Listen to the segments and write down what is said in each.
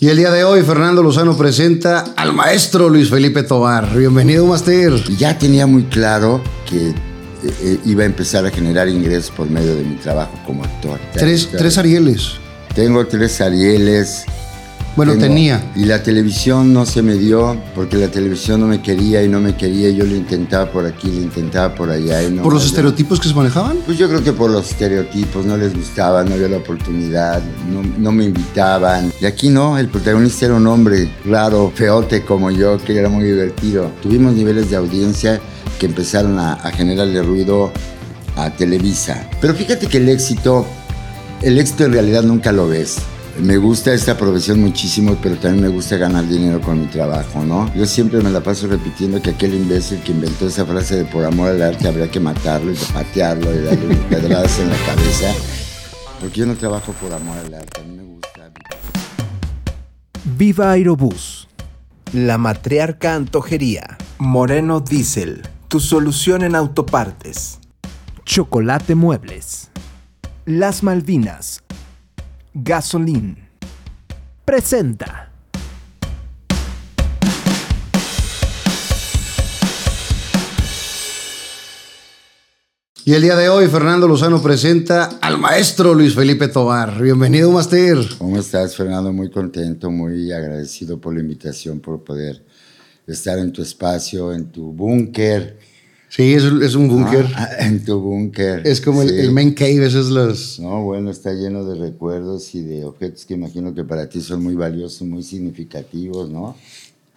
Y el día de hoy Fernando Lozano presenta al maestro Luis Felipe Tobar. Bienvenido, Master. Ya tenía muy claro que eh, eh, iba a empezar a generar ingresos por medio de mi trabajo como actor. Tres, tres Arieles. Tengo tres Arieles. Bueno, tenía. Y la televisión no se me dio porque la televisión no me quería y no me quería. Yo lo intentaba por aquí, lo intentaba por allá. Y no ¿Por los estereotipos que se manejaban? Pues yo creo que por los estereotipos, no les gustaba, no había la oportunidad, no, no me invitaban. Y aquí no, el protagonista era un hombre raro, feote como yo, que era muy divertido. Tuvimos niveles de audiencia que empezaron a, a generarle ruido a Televisa. Pero fíjate que el éxito, el éxito en realidad nunca lo ves. Me gusta esta profesión muchísimo, pero también me gusta ganar dinero con mi trabajo, ¿no? Yo siempre me la paso repitiendo que aquel imbécil que inventó esa frase de por amor al arte habría que matarlo y patearlo y darle pedradas en la cabeza. Porque yo no trabajo por amor al arte, a mí me gusta. Viva Aerobús. La matriarca antojería. Moreno Diesel. Tu solución en autopartes. Chocolate Muebles. Las Malvinas. Gasolín. Presenta. Y el día de hoy Fernando Lozano presenta al maestro Luis Felipe Tobar. Bienvenido, Master. ¿Cómo estás, Fernando? Muy contento, muy agradecido por la invitación, por poder estar en tu espacio, en tu búnker. Sí, es, es un búnker. Ah, en tu búnker. Es como el, Sí. el main cave, esos los... No, bueno, está lleno de recuerdos y de objetos que imagino que para ti son muy valiosos, muy significativos, ¿no?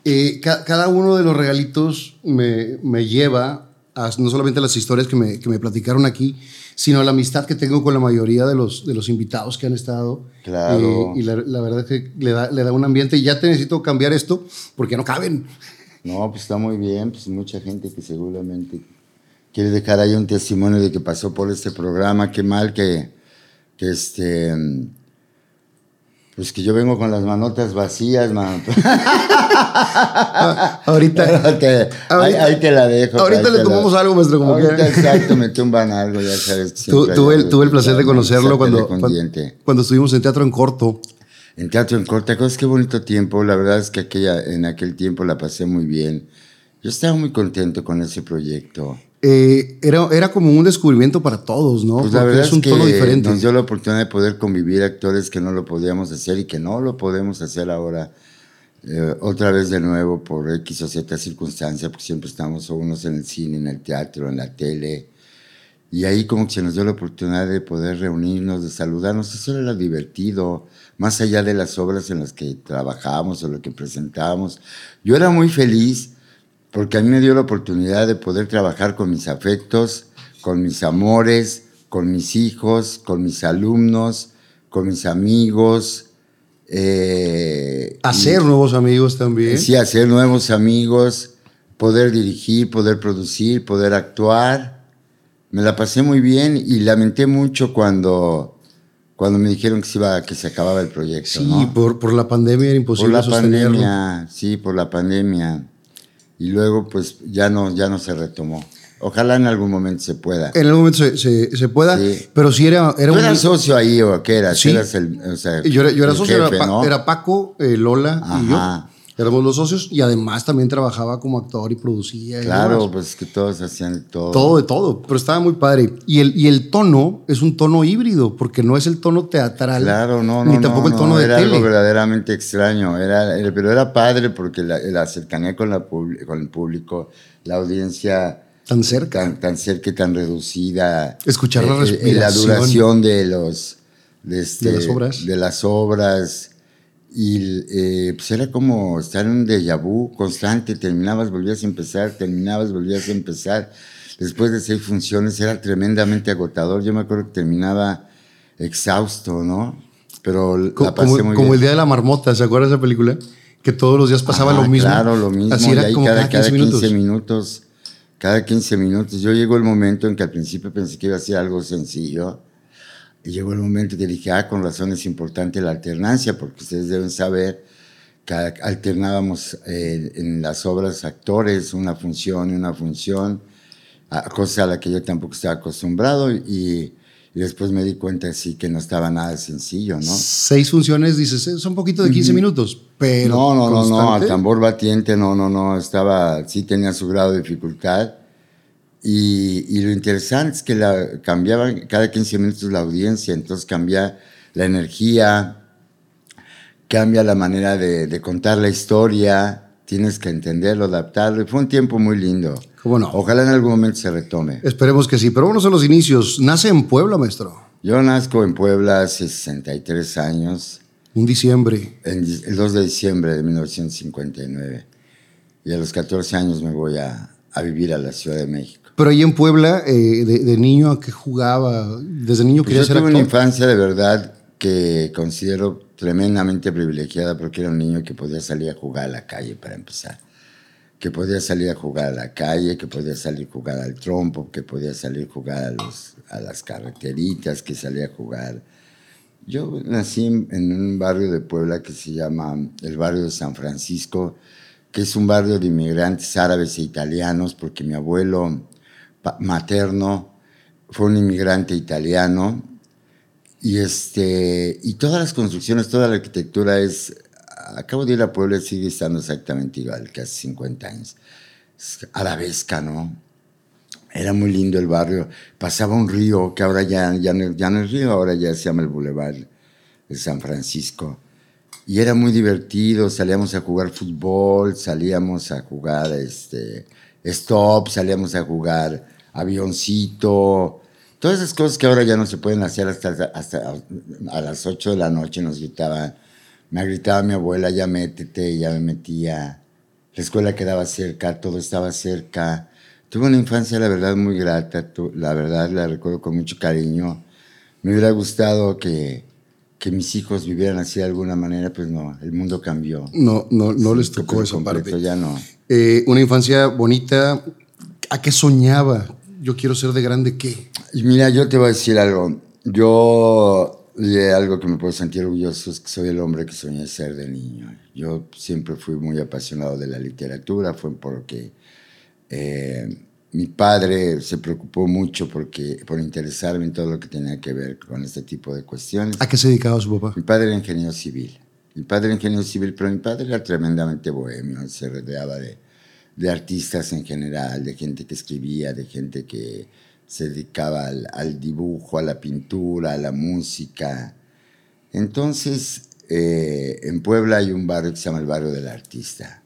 Eh, ca- cada uno de los regalitos me, me lleva a no solamente las historias que me, que me platicaron aquí, sino a la amistad que tengo con la mayoría de los, de los invitados que han estado. Claro. Eh, y la, la verdad es que le da, le da un ambiente. Y ya te necesito cambiar esto porque no caben. No, pues está muy bien, pues mucha gente que seguramente quiere dejar ahí un testimonio de que pasó por este programa, qué mal que, que este, pues que yo vengo con las manotas vacías, man. Ahorita, te- ahí, ahorita- ahí te la dejo. ahorita le la- tomamos algo, maestro, como Ahorita, quiera. exacto, me tumban algo, ya sabes. que tu- tuve, el, tuve el placer de que conocerlo cuando, cuando estuvimos en Teatro en Corto. En Teatro en Corta, cosas qué bonito tiempo. La verdad es que aquella, en aquel tiempo la pasé muy bien. Yo estaba muy contento con ese proyecto. Eh, era, era como un descubrimiento para todos, ¿no? Pues la Porque verdad es un que tono diferente. nos dio la oportunidad de poder convivir actores que no lo podíamos hacer y que no lo podemos hacer ahora eh, otra vez de nuevo por X o Z circunstancia, porque siempre estamos unos en el cine, en el teatro, en la tele. Y ahí como que se nos dio la oportunidad de poder reunirnos, de saludarnos. Eso era divertido, más allá de las obras en las que trabajábamos o lo que presentábamos. Yo era muy feliz porque a mí me dio la oportunidad de poder trabajar con mis afectos, con mis amores, con mis hijos, con mis alumnos, con mis amigos. eh, Hacer nuevos amigos también. sí, hacer nuevos amigos, poder dirigir, poder producir, poder actuar. Me la pasé muy bien y lamenté mucho cuando, cuando me dijeron que se, iba, que se acababa el proyecto. Sí, ¿no? por, por la pandemia era Por imposible la sostenerlo. pandemia, sí, por la pandemia. Y luego, pues, ya no, ya no se retomó. Ojalá en algún momento se pueda. En algún momento se, se, se pueda, Sí. pero sí era, era ¿Tú un... eras socio ahí o qué eras? Sí. Eras el, o sea, yo era, yo era el socio, jefe, era, Pa- ¿no? era Paco, eh, Lola y Ajá. yo. Éramos los socios y además también trabajaba como actor y producía. Claro, pues que todos hacían todo. Todo de todo, pero estaba muy padre. Y el, y el tono es un tono híbrido, porque no es el tono teatral. Claro, no, no. Ni tampoco no, el tono no, de era tele. algo verdaderamente extraño. Era, era- pero era padre porque la, la cercanía con, la con el público, la audiencia Tan cerca. tan, tan cerca y tan reducida. Escuchar la Eh, eh, La respiración. duración de los. De, este, De las obras. De las obras. Y eh, pues era como estar en un déjà vu constante. Terminabas, volvías a empezar, terminabas, volvías a empezar. Después de seis funciones era tremendamente agotador. Yo me acuerdo que terminaba exhausto, ¿no? Pero la pasé como, muy como bien. el Día de la Marmota, ¿se acuerda de esa película? Que todos los días pasaba Ah, lo mismo. Claro, lo mismo. Así y era ahí como cada, cada 15 cada minutos. minutos. Cada 15 minutos. Yo llegó el momento en que al principio pensé que iba a ser algo sencillo. Y llegó el momento que dije, ah, con razón es importante la alternancia, porque ustedes deben saber que alternábamos eh, en las obras actores, una función y una función, cosa a la que yo tampoco estaba acostumbrado. Y, y después me di cuenta sí que no estaba nada sencillo, ¿no? Seis funciones, dices, es un poquito de 15 minutos, pero. No, no, no, no, constante. al tambor batiente, no, no, no, estaba, sí tenía su grado de dificultad. Y, y lo interesante es que la, cambiaba cada 15 minutos la audiencia, entonces cambia la energía, cambia la manera de, de contar la historia, tienes que entenderlo, adaptarlo. Y fue un tiempo muy lindo. ¿Cómo no? Ojalá en algún momento se retome. Esperemos que sí, pero vamos a los inicios. Nace en Puebla, maestro. Yo nazco en Puebla hace 63 años, Un diciembre. en el 2 de diciembre de 1959. Y a los 14 años me voy a, a vivir a la Ciudad de México. Pero ahí en Puebla, eh, de, de niño, ¿a qué jugaba? Desde niño Pues quería yo ser tuve una infancia de verdad que considero tremendamente privilegiada porque era un niño que podía salir a jugar a la calle para empezar. Que podía salir a jugar a la calle, que podía salir a jugar al trompo, que podía salir a jugar a, los, a las carreteritas, que salía a jugar. Yo nací en, un barrio de Puebla que se llama el barrio de San Francisco, que es un barrio de inmigrantes árabes e italianos, porque mi abuelo materno fue un inmigrante italiano y, este, y todas las construcciones, toda la arquitectura es, acabo de ir a Puebla y sigue estando exactamente igual que hace 50 años. Es arabesca, ¿no? Era muy lindo el barrio. Pasaba un río que ahora ya, ya, no, ya no es río, ahora ya se llama el Boulevard de San Francisco. Y era muy divertido, salíamos a jugar fútbol, salíamos a jugar este, stop, salíamos a jugar avioncito, todas esas cosas que ahora ya no se pueden hacer hasta, hasta a las 8 de la noche nos gritaban, me gritaba mi abuela, ya métete, ya me metía, la escuela quedaba cerca, todo estaba cerca. Tuve una infancia, la verdad, muy grata, la verdad la recuerdo con mucho cariño. Me hubiera gustado que, que mis hijos vivieran así de alguna manera, pues no, el mundo cambió. No, no, no les Sí, tocó por esa completo, parte. Ya no. Eh, una infancia bonita. ¿A qué soñaba? Yo quiero ser de grande, ¿qué? Y mira, yo te voy a decir algo. Yo, de algo que me puedo sentir orgulloso es que soy el hombre que soñé ser de niño. Yo siempre fui muy apasionado de la literatura, fue porque eh, mi padre se preocupó mucho porque, por interesarme en todo lo que tenía que ver con este tipo de cuestiones. ¿A qué se dedicaba su papá? Mi padre era ingeniero civil. Mi padre era ingeniero civil, pero mi padre era tremendamente bohemio. Se rodeaba de, de artistas en general, de gente que escribía, de gente que se dedicaba al, al dibujo, a la pintura, a la música. Entonces, eh, en Puebla hay un barrio que se llama el barrio del artista,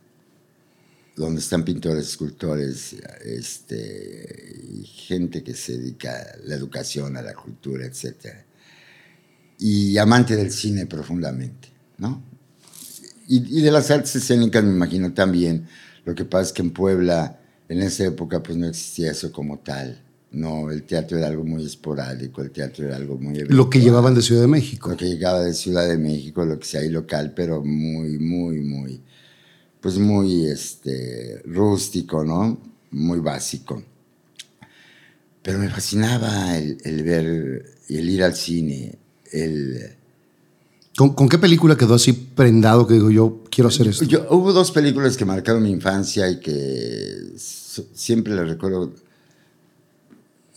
donde están pintores, escultores, este, y gente que se dedica a la educación, a la cultura, etcétera y amante del cine profundamente, ¿no? Y, y de las artes escénicas me imagino también. Lo que pasa es que en Puebla, en esa época, pues no existía eso como tal. No, el teatro era algo muy esporádico, el teatro era algo muy... Lo que eventual. llevaban de Ciudad de México. Lo que llegaba de Ciudad de México, lo que sea ahí local, pero muy, muy, muy, pues muy este, rústico, ¿no? Muy básico. Pero me fascinaba el, el ver, el ir al cine, el... ¿Con, con qué película quedó así prendado que digo yo quiero hacer esto? Yo, hubo dos películas que marcaron mi infancia y que siempre las recuerdo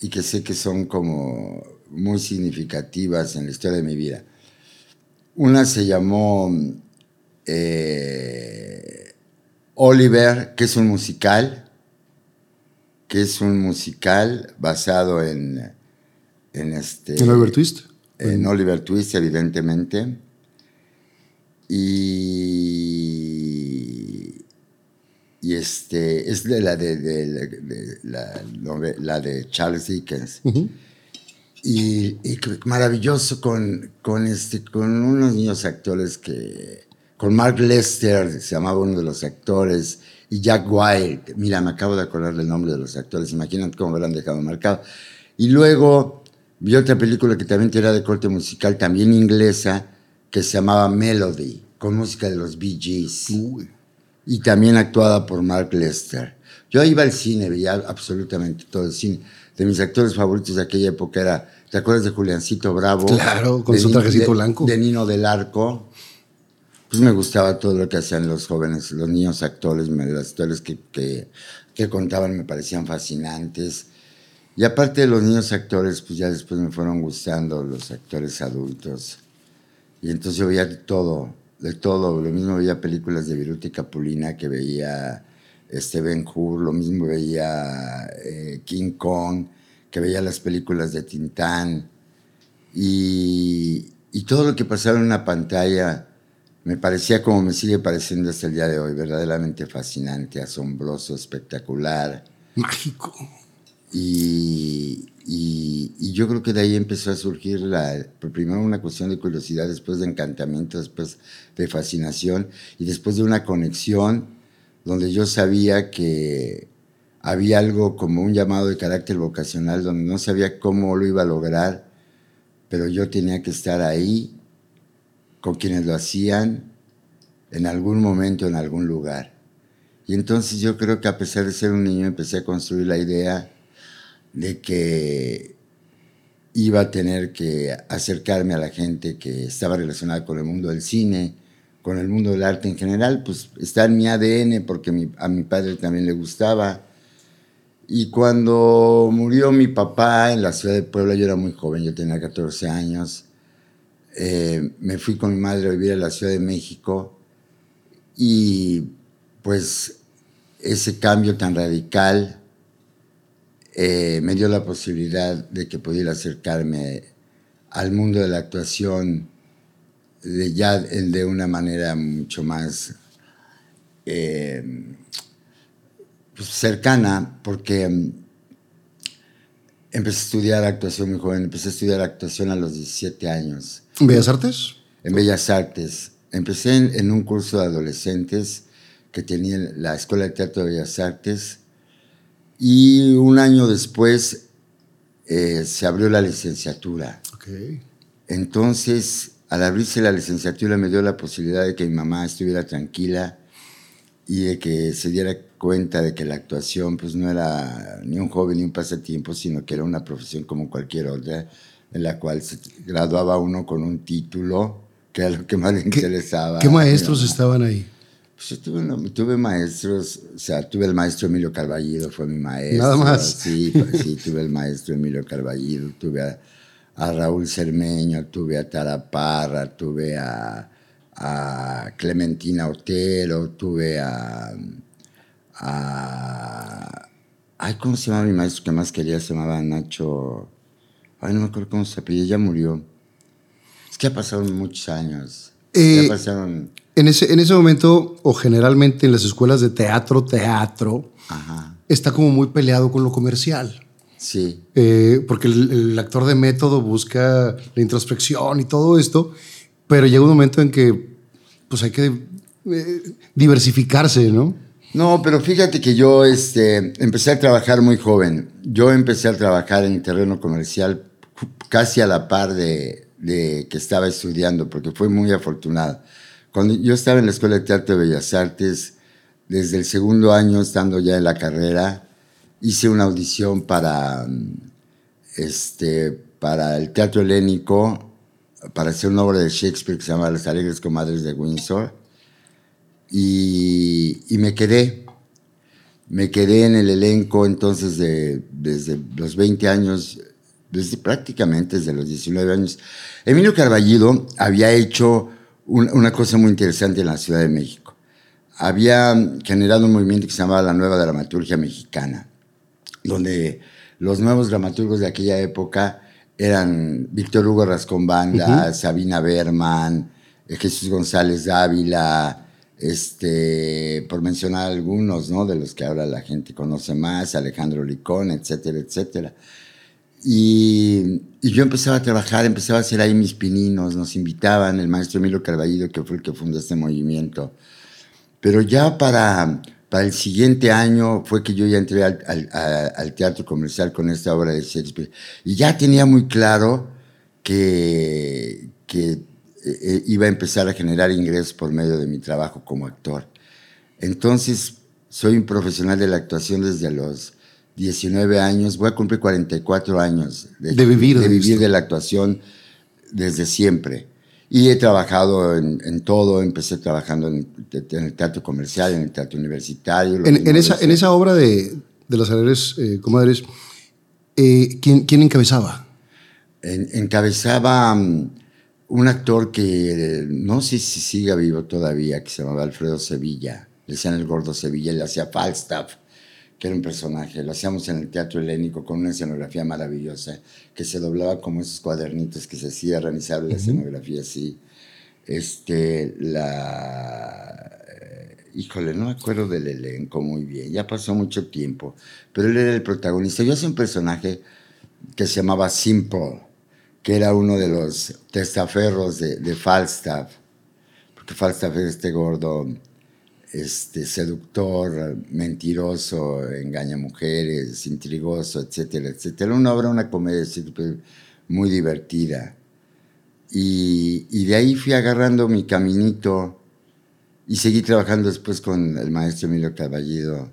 y que sé que son como muy significativas en la historia de mi vida. Una se llamó eh, Oliver, que es un musical, que es un musical basado en, en este... ¿En Oliver Twist? En Oliver Twist, evidentemente. Y, y este, es de la de, de- de la, la de Charles Dickens. Ujú. Y, y que- maravilloso con, con, este, con unos niños actores que... Con Mark Lester, se llamaba uno de los actores, y Jack White. Mira, me acabo de acordar del nombre de los actores, imagínate cómo me lo han dejado marcado. Y luego vi otra película que también era de corte musical, también inglesa, que se llamaba Melody, con música de los Bee Gees Uy. y también actuada por Mark Lester. Yo iba al cine, veía absolutamente todo el cine. De mis actores favoritos de aquella época era, ¿te acuerdas de Juliancito Bravo? Claro, con De su trajecito de- blanco. De Nino del Arco. Pues me gustaba todo lo que hacían los jóvenes, los niños actores, las historias que, que, que contaban me parecían fascinantes. Y aparte de los niños actores, pues ya después me fueron gustando los actores adultos. Y entonces yo veía de todo, de todo. Lo mismo veía películas de Viruti Capulina que veía este Ben Hur, lo mismo veía eh, King Kong, que veía las películas de Tintán. Y, y todo lo que pasaba en una pantalla me parecía como me sigue pareciendo hasta el día de hoy, verdaderamente fascinante, asombroso, espectacular. Mágico. Y, y, yo creo que de ahí empezó a surgir la, primero una cuestión de curiosidad, después de encantamiento, después de fascinación y después de una conexión donde yo sabía que había algo como un llamado de carácter vocacional, donde no sabía cómo lo iba a lograr, pero yo tenía que estar ahí con quienes lo hacían en algún momento, en algún lugar. Y entonces yo creo que a pesar de ser un niño empecé a construir la idea de que iba a tener que acercarme a la gente que estaba relacionada con el mundo del cine, con el mundo del arte en general, pues está en mi ADN porque a mi padre también le gustaba. Y cuando murió mi papá en la ciudad de Puebla, yo era muy joven, yo tenía 14 años, eh, me fui con mi madre a vivir a la Ciudad de México y pues ese cambio tan radical eh, me dio la posibilidad de que pudiera acercarme al mundo de la actuación de ya de una manera mucho más eh, pues, cercana, porque mm, empecé a estudiar actuación muy joven, empecé a estudiar actuación a los 17 años. ¿En Bellas Artes? En Bellas Artes. Empecé en, en un curso de adolescentes que tenía la Escuela de Teatro de Bellas Artes y un año después eh, se abrió la licenciatura. Entonces, al abrirse la licenciatura me dio la posibilidad de que mi mamá estuviera tranquila y de que se diera cuenta de que la actuación pues no era ni un joven ni un pasatiempo, sino que era una profesión como cualquier otra, en la cual se graduaba uno con un título, que era lo que más le interesaba. ¿Qué maestros estaban ahí? Pues tuve, tuve, maestros, o sea, tuve el maestro Emilio Carballido, fue mi maestro. Nada más. Sí, sí, tuve el maestro Emilio Carballido, tuve a, Raúl Cermeño, tuve a Tara Parra, tuve a, a Clementina Otero, tuve a, a, Ay, ¿cómo se llama mi maestro que más quería? Se llamaba Nacho... Ay, no me acuerdo cómo se apellía, ya murió. Es que ha pasado muchos años. Eh, ya pasaron en ese, en ese momento, o generalmente en las escuelas de teatro, teatro, está como muy peleado con lo comercial. Sí. Eh, porque el, actor de método busca la introspección y todo esto, pero llega un momento en que pues hay que eh, diversificarse, ¿no? No, pero fíjate que yo este, empecé a trabajar muy joven. Yo empecé a trabajar en el terreno comercial casi a la par de, de que estaba estudiando, porque fue muy afortunado. Cuando yo estaba en la Escuela de Teatro de Bellas Artes, desde el segundo año, estando ya en la carrera, hice una audición para, este, para el Teatro Helénico, para hacer una obra de Shakespeare que se llama Las Alegres Comadres de Windsor. Y, y, me quedé. Me quedé en el elenco entonces de, desde los 20 años, desde prácticamente desde los 19 años. Emilio Carballido había hecho una cosa muy interesante en la Ciudad de México. Había generado un movimiento que se llamaba la Nueva Dramaturgia Mexicana, donde los nuevos dramaturgos de aquella época eran Víctor Hugo Rascombanda, Sabina Berman, Jesús González Dávila, este, por mencionar algunos, ¿no? De los que ahora la gente conoce más, Alejandro Licón, etcétera, etcétera. Y, yo empezaba a trabajar, empezaba a hacer ahí mis pininos, nos invitaban, el maestro Emilio Carballido, que fue el que fundó este movimiento. Pero ya para, para el siguiente año fue que yo ya entré al, teatro comercial con esta obra de Shakespeare. Y ya tenía muy claro que, que eh, eh, iba a empezar a generar ingresos por medio de mi trabajo como actor. Entonces, soy un profesional de la actuación desde los 19 años, voy a cumplir 44 años de, vivir, de, vivir de la actuación desde siempre. Y he trabajado en, todo, empecé trabajando en, el teatro comercial, en el teatro universitario. En, esa, en esa obra de, de las alegres eh, comadres, eh, ¿quién, ¿quién encabezaba? En- encabezaba mm, un actor que eh, no sé si siga vivo todavía, que se llamaba Alfredo Sevilla. Le decían el gordo Sevilla, y le hacía Falstaff, que era un personaje. Lo hacíamos en el Teatro Helénico con una escenografía maravillosa, que se doblaba como esos cuadernitos que se cierran y se abre la escenografía así. Este, la. eh, Híjole, no me acuerdo del elenco muy bien, ya pasó mucho tiempo, pero él era el protagonista. Yo hacía un personaje que se llamaba Simple, que era uno de los testaferros de, de Falstaff, porque Falstaff es este gordo, este seductor, mentiroso, engaña mujeres, intrigoso, etcétera, etcétera. Una obra, una comedia muy divertida. Y, y de ahí fui agarrando mi caminito y seguí trabajando después con el maestro Emilio Caballido.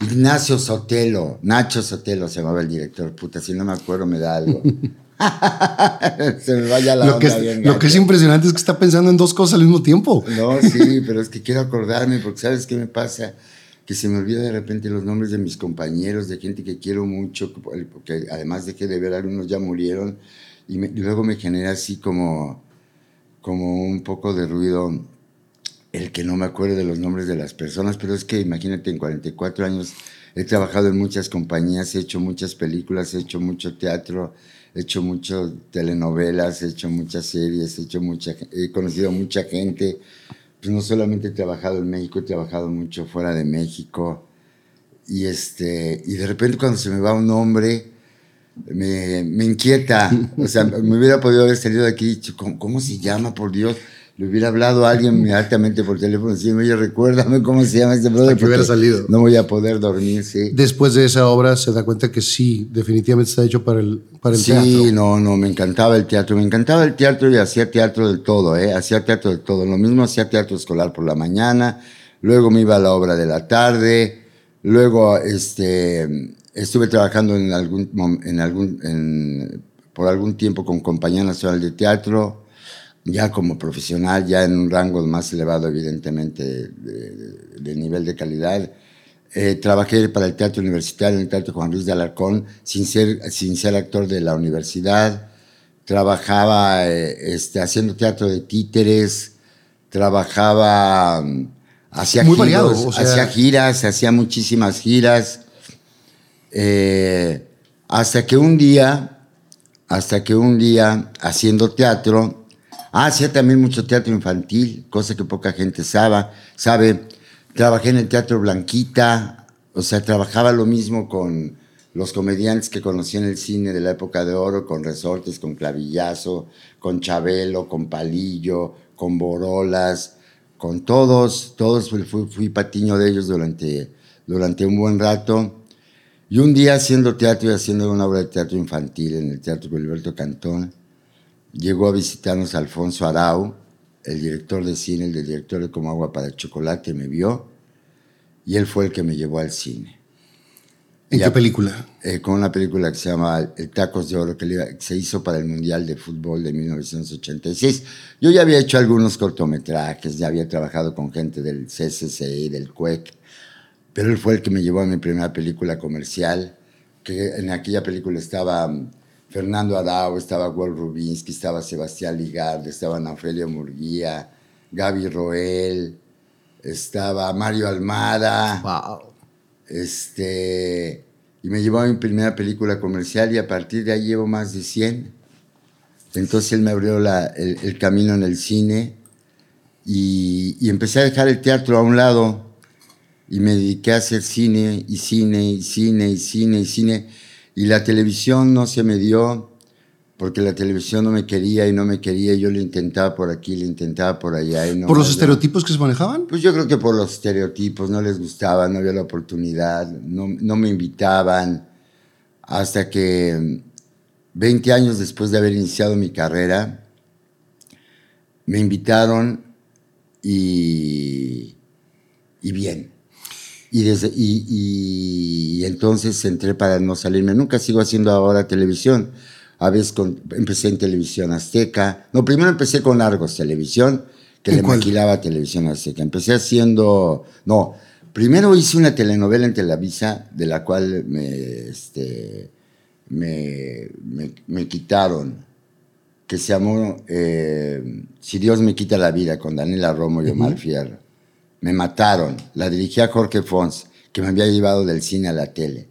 Ignacio Sotelo, Nacho Sotelo se llamaba el director, puta, si no me acuerdo me da algo. se me vaya la Lo que, onda es, bien lo que es impresionante es que está pensando en dos cosas al mismo tiempo. No, sí, pero es que quiero acordarme, porque ¿sabes qué me pasa? Que se me olvida de repente los nombres de mis compañeros, de gente que quiero mucho, porque además dejé de ver, algunos ya murieron, y, me- y luego me genera así como, como un poco de ruido el que no me acuerdo de los nombres de las personas, pero es que imagínate, en 44 años he trabajado en muchas compañías, he hecho muchas películas, he hecho mucho teatro, he hecho muchas telenovelas, he hecho muchas series, he, hecho mucha, he conocido mucha gente. Pues no solamente he trabajado en México, he trabajado mucho fuera de México. Y, este, y de repente cuando se me va un nombre, me, me inquieta. O sea, me hubiera podido haber salido de aquí y dicho, ¿cómo, cómo se llama, por Dios? Le hubiera hablado a alguien inmediatamente por teléfono, sí, oye, recuérdame cómo se llama este brother. que hubiera salido. No voy a poder dormir, sí. Después de esa obra se da cuenta que sí, definitivamente está hecho para el, para el Sí, teatro. no, no, me encantaba el teatro, me encantaba el teatro y hacía teatro de todo, ¿eh? Hacía teatro de todo. Lo mismo hacía teatro escolar por la mañana, luego me iba a la obra de la tarde, luego este, estuve trabajando en algún, en algún, en- por algún tiempo con Compañía Nacional de Teatro, ya como profesional, ya en un rango más elevado, evidentemente, de, de- nivel de calidad. Eh, trabajé para el Teatro Universitario, en el Teatro Juan Luis de Alarcón, sin ser, sin ser actor de la universidad. Trabajaba eh, este, haciendo teatro de títeres, trabajaba, mm, hacía Muy giros, variado, o sea- hacía giras, hacía muchísimas giras. Eh, hasta que un día, hasta que un día, haciendo teatro, hacía también mucho teatro infantil, cosa que poca gente sabe, sabe. Trabajé en el Teatro Blanquita, o sea, trabajaba lo mismo con los comediantes que conocí en el cine de la época de oro, con Resortes, con Clavillazo, con Chabelo, con Palillo, con Borolas, con todos, todos fui, fui- fui patiño de ellos durante, durante un buen rato. Y un día haciendo teatro y haciendo una obra de teatro infantil en el Teatro Gilberto Cantón, llegó a visitarnos Alfonso Arau, el director de cine, el director de Como Agua para el Chocolate, me vio y él fue el que me llevó al cine. ¿En qué película? Eh, con una película que se llama El Tacos de Oro, que se hizo para el Mundial de Fútbol de 1986. Yo ya había hecho algunos cortometrajes, ya había trabajado con gente del CCCI, del CUEC, pero él fue el que me llevó a mi primera película comercial, que en aquella película estaba mm, Fernando Arau, estaba Walt Rubinsky, estaba Sebastián Ligard, estaban Ofelia Murguía, Gaby Roel, estaba Mario Almada. Wow. Este, y me llevó a mi primera película comercial y a partir de ahí llevo más de 100. Entonces él me abrió la- el, el camino en el cine y, y empecé a dejar el teatro a un lado y me dediqué a hacer cine y cine y cine y cine y cine. Y la televisión no se me dio porque la televisión no me quería y no me quería. Yo lo intentaba por aquí, lo intentaba por allá. Y no ¿Por los estereotipos que se manejaban? pues yo creo que por los estereotipos, no les gustaba, no había la oportunidad, no, no me invitaban, hasta que 20 años después de haber iniciado mi carrera, me invitaron y, y bien. Y, desde, y, y- entonces entré para no salirme. Nunca sigo haciendo ahora televisión. A veces con- empecé en televisión azteca. No, primero empecé con Argos Televisión, que ¿En le cuál? maquilaba televisión azteca. Empecé haciendo. No, primero hice una telenovela en Televisa, de la cual me, este, me, me, me quitaron, que se llamó eh, Si Dios me quita la vida, con Daniela Romo y Omar Fierro. Me mataron. La dirigía Jorge Fons, que me había llevado del cine a la tele.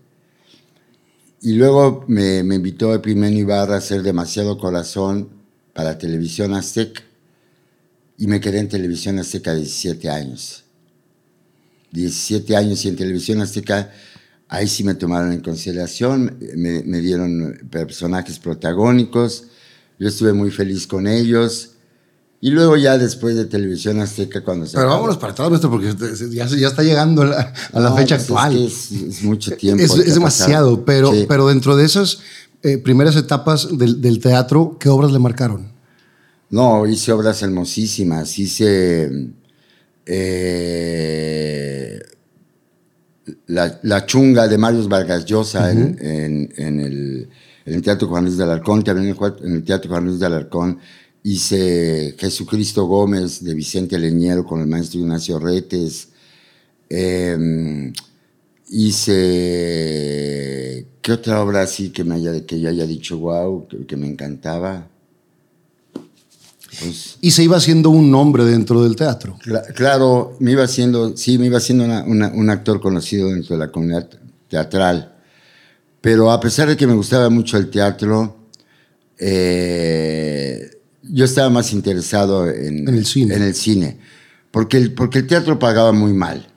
Y luego me, me invitó Epimeno Ibarra a hacer Demasiado Corazón para Televisión Azteca. Y me quedé en Televisión Azteca 17 años. 17 años y en Televisión Azteca, ahí sí me tomaron en consideración, me, me dieron personajes protagónicos, yo estuve muy feliz con ellos. Y luego ya después de Televisión Azteca, cuando se... Pero acabó- vámonos para atrás, maestro, porque ya, ya está llegando a la, a la No, fecha pues es actual. que Es, es mucho tiempo. Es, demasiado, pero, Sí. pero dentro de esas eh, primeras etapas del, del teatro, ¿qué obras le marcaron? No, hice obras hermosísimas. Hice eh, la, La Chunga de Marius Vargas Llosa en, en- en el, en el Teatro Juan Luis de Alarcón, también en el, Juan- en el Teatro Juan Luis de Alarcón. Hice Jesucristo Gómez de Vicente Leñero con el maestro Ignacio Retes. Eh, hice. ¿Qué otra obra así que, me haya, que yo haya dicho, wow, que, que me encantaba? Pues, Y se iba haciendo un nombre dentro del teatro. Cla- Claro, me iba haciendo, sí, me iba haciendo una- una- un actor conocido dentro de la comunidad teatral. Pero a pesar de que me gustaba mucho el teatro, eh, yo estaba más interesado en, En el cine. en el cine. Porque el, porque el teatro pagaba muy mal.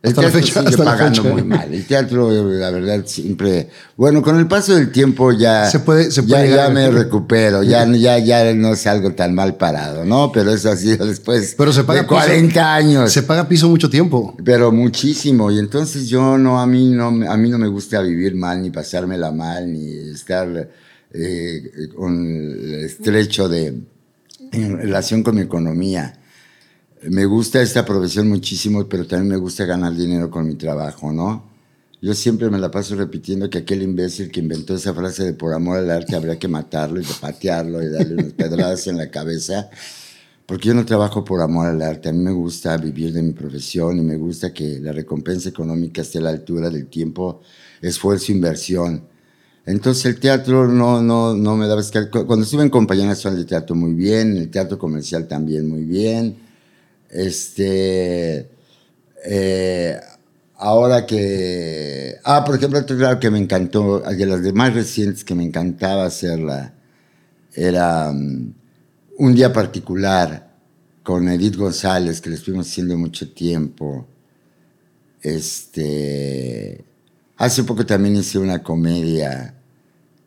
El Hasta la teatro fecha, sigue hasta la pagando fecha. muy mal. El teatro, la verdad, siempre. Bueno, con el paso del tiempo ya. Se puede- se ya, puede me recupero. Ya, ya, ya no salgo tan mal parado, ¿no? Pero eso ha sido después Pero se paga de 40 años. Se paga piso mucho tiempo. Pero muchísimo. Y entonces yo no, a mí no, me- a mí no me gusta vivir mal, ni pasármela mal, ni estar eh, con estrecho de, en relación con mi economía. Me gusta esta profesión muchísimo, pero también me gusta ganar dinero con mi trabajo, ¿no? Yo siempre me la paso repitiendo que aquel imbécil que inventó esa frase de por amor al arte habría que matarlo y patearlo y darle unas pedradas en la cabeza. Porque yo no trabajo por amor al arte, a mí me gusta vivir de mi profesión y me gusta que la recompensa económica esté a la altura del tiempo, esfuerzo, inversión. Entonces el teatro no, no, no me daba Cuando estuve en Compañía Nacional de Teatro muy bien, en el teatro comercial también muy bien. Este, eh, ahora que... Ah, por ejemplo, claro que me encantó, de las demás recientes que me encantaba hacerla, era mm, Un Día Particular con Edith González, que le estuvimos haciendo mucho tiempo. Este, hace poco también hice una comedia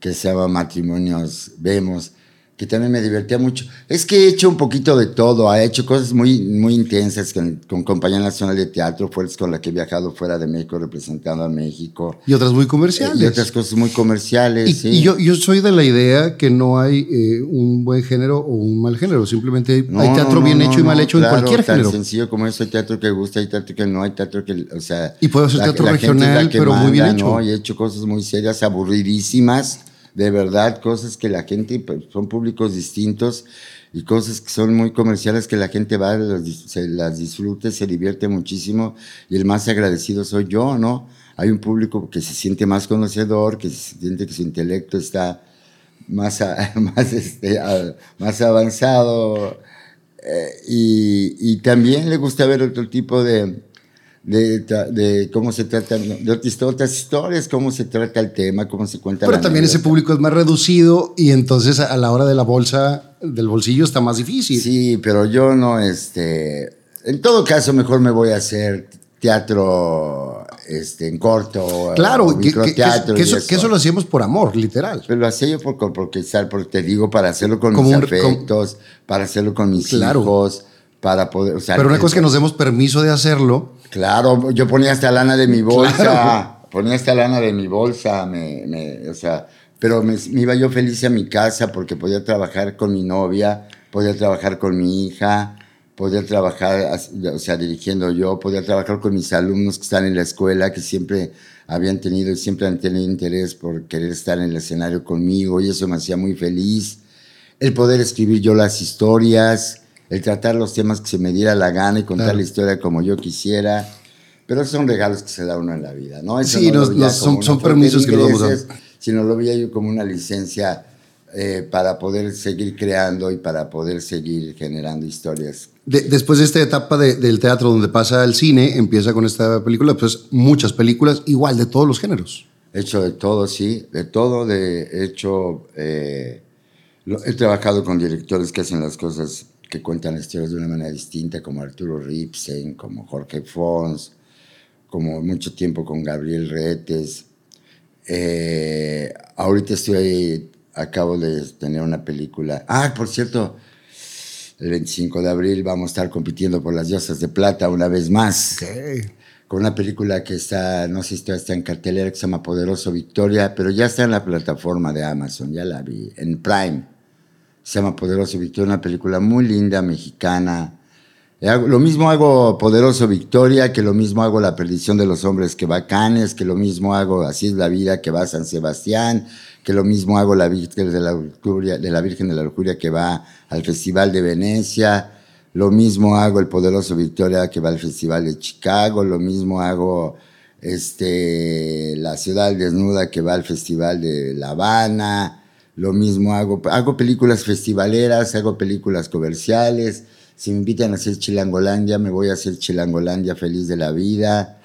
que se llama Matrimonios Vemos, que también me divertía mucho. Es que he hecho un poquito de todo, he hecho cosas muy, muy intensas con, con Compañía Nacional de Teatro, fuerzas con la que he viajado fuera de México representando a México. Y otras muy Eh, comerciales. Y otras cosas muy comerciales. Y, sí. y yo, yo soy de la idea que no hay eh, un buen género o un mal género. Simplemente hay, No, hay teatro no, bien no, hecho y mal hecho claro, en cualquier tan género. sencillo como eso, hay teatro que gusta, hay teatro que no, hay teatro que, o sea... Y ser la- teatro la la regional, que pero muy bien manda, hecho. ¿no? Y he hecho cosas muy serias, aburridísimas, de verdad, cosas que la gente, pues, son públicos distintos y cosas que son muy comerciales que la gente va, dis- se las disfrute, se divierte muchísimo y el más agradecido soy yo, ¿no? Hay un público que se siente más conocedor, que se siente que su intelecto está más, más, este, más avanzado eh, y también le gusta ver otro tipo de, de, de cómo se trata, de otras, historias, cómo se trata el tema, cómo se cuenta Pero la también ese público es más reducido y entonces a la hora de la bolsa, del bolsillo, está más difícil. Sí, pero yo no, este, en todo caso mejor me voy a hacer teatro este, en corto, Claro, que, que- eso, eso. que eso lo hacíamos por amor, literal. Pero lo hacía yo por, porque, te digo, para hacerlo con Como mis un- afectos, para hacerlo con mis Claro. hijos, para poder... o sea, Pero una cosa es que nos demos permiso de hacerlo. Claro, yo ponía hasta lana de mi bolsa, Claro. ponía hasta lana de mi bolsa, me, me- o sea, pero me, me iba yo feliz a mi casa porque podía trabajar con mi novia, podía trabajar con mi hija, podía trabajar, o sea, dirigiendo yo, podía trabajar con mis alumnos que están en la escuela, que siempre habían tenido y siempre han tenido interés por querer estar en el escenario conmigo y eso me hacía muy feliz. El poder escribir yo las historias, el tratar los temas que se me diera la gana y contar Claro. la historia como yo quisiera. Pero esos son regalos que se da uno en la vida, ¿no? Eso Sí, no nos- lo- ya nos- como son- son permisos que a- ingresos, sino lo veía yo como una licencia eh, para poder seguir creando y para poder seguir generando historias. después de esta etapa del teatro donde pasa al cine, empieza con esta película, pues muchas películas, igual de todos los géneros. Hecho de todo, sí, de todo, de hecho, eh, he trabajado con directores que hacen las cosas, que cuentan historias de una manera distinta, como Arturo Ripsen, como Jorge Fons, como mucho tiempo con Gabriel Retes. Eh, ahorita estoy, acabo de tener una película. Ah, por cierto, el 25 de abril vamos a estar compitiendo por las diosas de plata una vez más. Con una película que está, no sé si está en cartelera, que se llama Poderoso Victoria, pero ya está en la plataforma de Amazon, ya la vi, en Prime. Se llama Poderoso Victoria, una película muy linda, mexicana, lo mismo hago Poderoso Victoria, que lo mismo hago La Perdición de los Hombres que va Canes, que lo mismo hago Así es la vida que va a San Sebastián, que lo mismo hago La Virgen de la, Lujuria, de la Virgen de la Lujuria que va al Festival de Venecia, lo mismo hago El Poderoso Victoria que va al Festival de Chicago, lo mismo hago este, La Ciudad Desnuda que va al Festival de La Habana, lo mismo hago, hago películas festivaleras, hago películas comerciales, si me invitan a hacer Chilangolandia, me voy a hacer Chilangolandia feliz de la vida.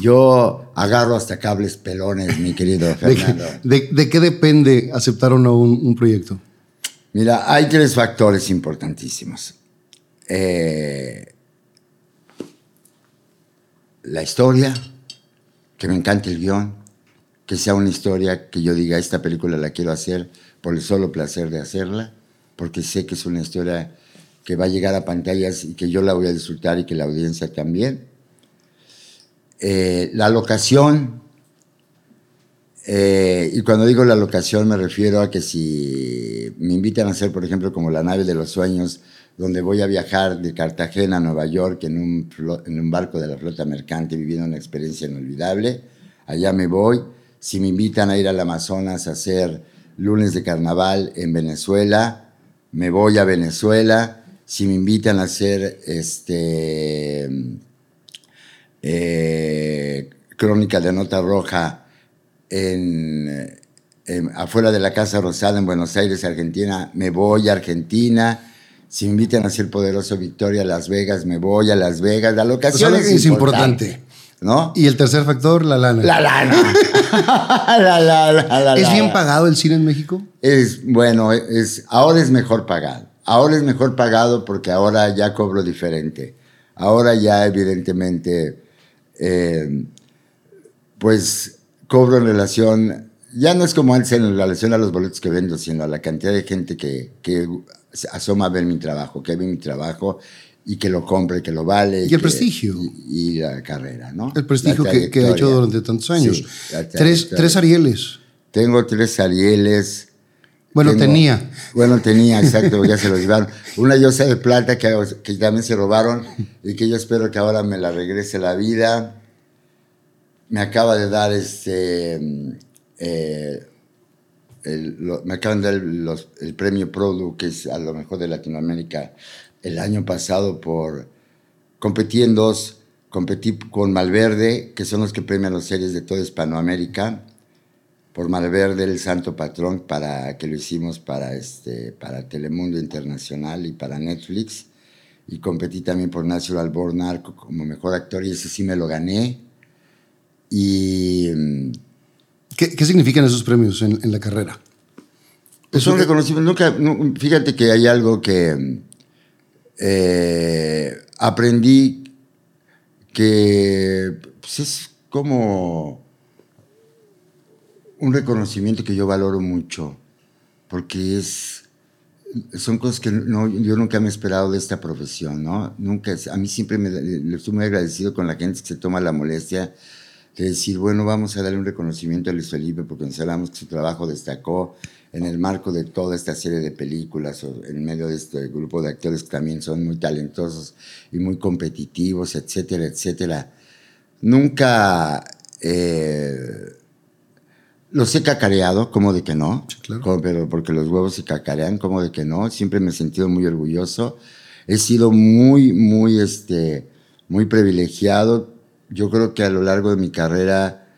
Yo agarro hasta cables pelones, mi querido Fernando. ¿De, qué depende aceptar o no un, proyecto? Mira, hay tres factores importantísimos. Eh, la historia, que me encante el guion, que sea una historia que yo diga, esta película la quiero hacer por el solo placer de hacerla, porque sé que es una historia que va a llegar a pantallas y que yo la voy a disfrutar y que la audiencia también. Eh, la locación, eh, y cuando digo la locación me refiero a que si me invitan a hacer, por ejemplo, como la nave de los sueños, donde voy a viajar de Cartagena a Nueva York en un, en un barco de la flota mercante viviendo una experiencia inolvidable, allá me voy. Si me invitan a ir al Amazonas a hacer lunes de carnaval en Venezuela, me voy a Venezuela si me invitan a hacer este, eh, crónica de nota roja en, afuera de la Casa Rosada en Buenos Aires, Argentina, me voy a Argentina. Si me invitan a hacer Poderoso Victoria a Las Vegas, me voy a Las Vegas. La locación es, importante. ¿No? Y el tercer factor, la lana. La lana. la, la, ¿Es bien pagado el cine en México? Es, bueno, es, ahora es mejor pagado. Ahora es mejor pagado porque ahora ya cobro diferente. Ahora ya evidentemente, eh, pues cobro en relación, ya no es como antes en relación a los boletos que vendo, sino a la cantidad de gente que, que asoma a ver mi trabajo, que ve mi trabajo y que lo compre, que lo vale. Y el prestigio. Y, la carrera, ¿no? El prestigio que, que, ha hecho durante tantos años. tres, tres Arieles. Tengo tres Arieles. Bueno, tenía. Bueno, tenía, exacto, ya se lo llevaron. Una diosa de plata que, que, también se robaron y que yo espero que ahora me la regrese la vida. Me acaba de dar este. Eh, me acaban de dar el premio Produ, que es a lo mejor de Latinoamérica, el año pasado por. Competí en dos. Competí con Malverde, que son los que premian las series de toda Hispanoamérica por Malverde, el santo patrón, para, que lo hicimos para, este, para Telemundo Internacional y para Netflix. Y competí también por Natural Born Narco como mejor actor y ese sí me lo gané. Y... Mm, ¿Qué, qué significan esos premios en, en la carrera? Pues son reconocimientos. Nunca, fíjate que hay algo que eh, aprendí que pues es como un reconocimiento que yo valoro mucho, porque es, son cosas que no, yo nunca me he esperado de esta profesión, ¿no? Nunca, a mí siempre me, estoy muy agradecido con la gente que se toma la molestia de decir, bueno, vamos a darle un reconocimiento a Luis Felipe porque consideramos que su trabajo destacó en el marco de toda esta serie de películas o en medio de este grupo de actores que también son muy talentosos y muy competitivos, etcétera, etcétera. Nunca... Eh, los he cacareado, como de que no, pero porque los huevos se cacarean, como de que no. Siempre me he sentido muy orgulloso. He sido muy, muy, este, muy privilegiado. Yo creo que a lo largo de mi carrera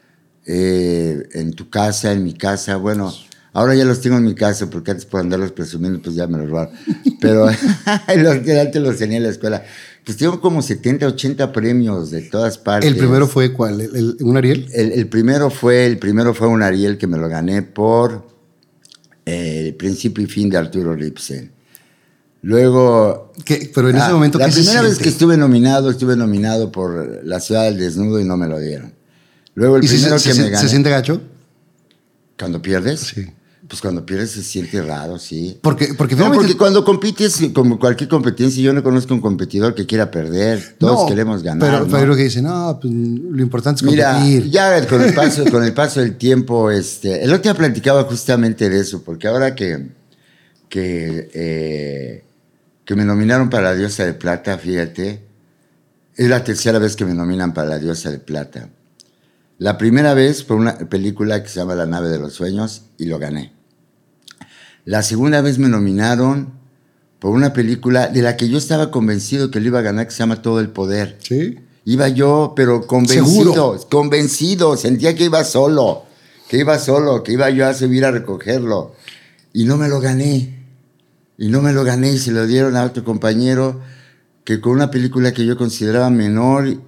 eh, en tu casa, en mi casa. Bueno, ahora ya los tengo en mi casa porque antes por andarlos presumiendo, pues ya me los robaron. Pero los que antes los tenía en la escuela. Pues tengo como 70, 80 premios de todas partes. ¿El primero fue cuál? ¿El, el- un Ariel? El, el primero fue, el primero fue un Ariel que me lo gané por eh, El principio y fin de Arturo Ripsen. Luego. ¿Qué? Pero en ese ah, momento, La ¿qué se primera vez que estuve nominado, estuve nominado por La Ciudad del Desnudo y no me lo dieron. Luego el ¿Y primero se, que se- me se gané. siente gacho? ¿Cuando pierdes? Sí. Pues cuando pierdes se siente raro, sí. Porque, porque No, porque cuando compites, como cualquier competencia, yo no conozco un competidor que quiera perder. Todos No, queremos ganar. Pero, ¿no? pero que dice, no, pues lo importante es Mira, competir. ya con el paso, con el paso del tiempo, este, el otro día platicaba justamente de eso, porque ahora que, que, eh, que me nominaron para la Diosa de Plata, fíjate, es la tercera vez que me nominan para la Diosa de Plata. La primera vez por una película que se llama La nave de los sueños y lo gané. La segunda vez me nominaron por una película de la que yo estaba convencido que lo iba a ganar, que se llama Todo el Poder. Sí. Iba yo, pero convencido, Seguro. convencido, sentía que iba solo, que iba solo, que iba yo a subir a recogerlo. Y no me lo gané. Y no me lo gané y se lo dieron a otro compañero que con una película que yo consideraba menor. Y,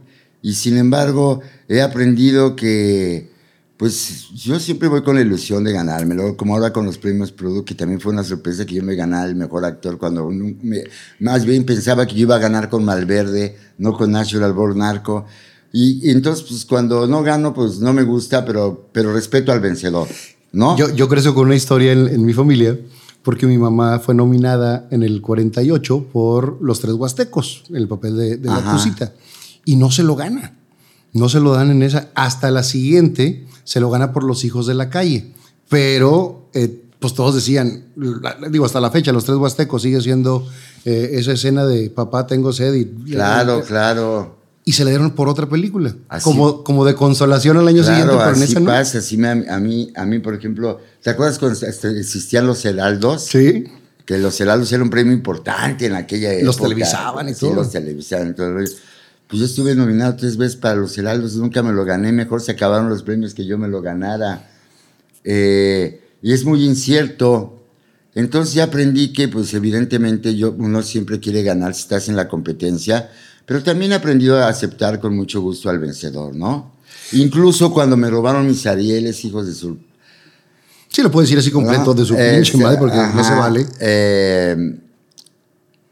y sin embargo, he aprendido que, pues yo siempre voy con la ilusión de ganármelo, como ahora con los premios Produ, que también fue una sorpresa que yo me ganara el mejor actor cuando me- más bien pensaba que yo iba a ganar con Malverde, no con Natural Born Narco. Y, y entonces, pues cuando no gano, pues no me gusta, pero, pero respeto al vencedor, ¿no? Yo, yo crecí con una historia en, en mi familia porque mi mamá fue nominada en el 48 por Los Tres Huastecos, el papel de, de la. Tucita, y no se lo gana. No se lo dan en esa. Hasta la siguiente se lo gana por Los Hijos de la Calle. Pero, eh, pues todos decían, digo, hasta la fecha, Los Tres Huastecos sigue siendo eh, esa escena de papá, tengo sed. Y, claro, claro. Y se le dieron por otra película. Así. Como, como de consolación al año siguiente, pero en así no. Así me- a, mí, a mí, por ejemplo, ¿te acuerdas cuando este, existían los heraldos? Sí. Que los heraldos era un premio importante en aquella época. Los televisaban y Sí, todo. los televisaban y todo. Pues yo estuve nominado tres veces para los heraldos, nunca me lo gané. Mejor se acabaron los premios que yo me lo ganara. Eh, y es muy incierto. Entonces ya aprendí que, pues evidentemente, yo, uno siempre quiere ganar si estás en la competencia, pero también he aprendido a aceptar con mucho gusto al vencedor, ¿no? Incluso cuando me robaron mis Arieles, hijos de su Sí, lo puedo decir así completo ¿no? de su Este, pinche madre porque no se vale. eh,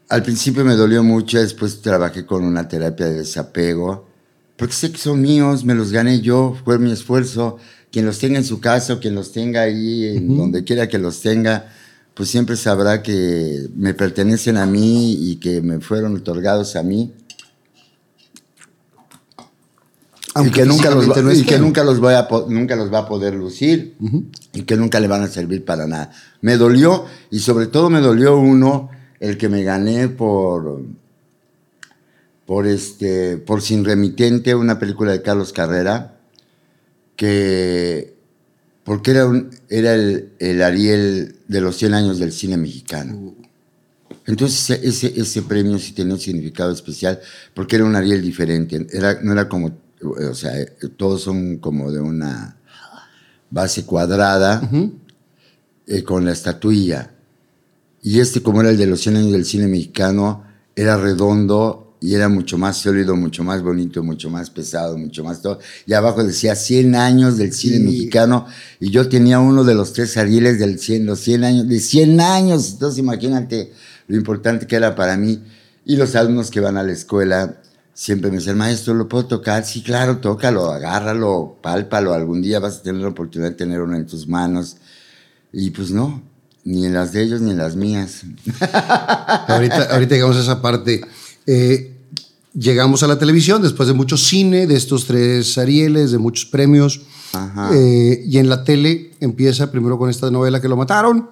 al principio me dolió mucho, después trabajé con una terapia de desapego, porque sé que son míos, me los gané yo, fue mi esfuerzo. Quien los tenga en su casa quien los tenga ahí, en donde quiera que los tenga, pues siempre sabrá que me pertenecen a mí y que me fueron otorgados a mí. y Aunque que nunca los va, no y que nunca los voy a nunca los va a poder lucir y que nunca le van a servir para nada. Me dolió y sobre todo me dolió uno el que me gané por por este por sin remitente una película de Carlos Carrera que porque era un, era el, el Ariel de los 100 años del cine mexicano. Entonces ese, ese premio sí tenía un significado especial porque era un Ariel diferente. Era, no era como, o sea, todos son como de una base cuadrada eh, con la estatuilla. Y este, como era el de los 100 años del cine mexicano, era redondo y era mucho más sólido, mucho más bonito, mucho más pesado, mucho más todo. Y abajo decía 100 años del cine Sí. mexicano y yo tenía uno de los tres Arieles del 100, los 100 años, de 100 años. Entonces imagínate lo importante que era para mí. Y los alumnos que van a la escuela siempre me dicen, maestro, ¿lo puedo tocar? Sí, claro, tócalo, agárralo, pálpalo. Algún día vas a tener la oportunidad de tener uno en tus manos. Y pues no, ni en las de ellos ni en las mías. Ahorita, ahorita llegamos a esa parte. Eh, llegamos a la televisión después de mucho cine, de estos tres Arieles, de muchos premios. Ajá. Eh, y en la tele empieza primero con esta novela que lo mataron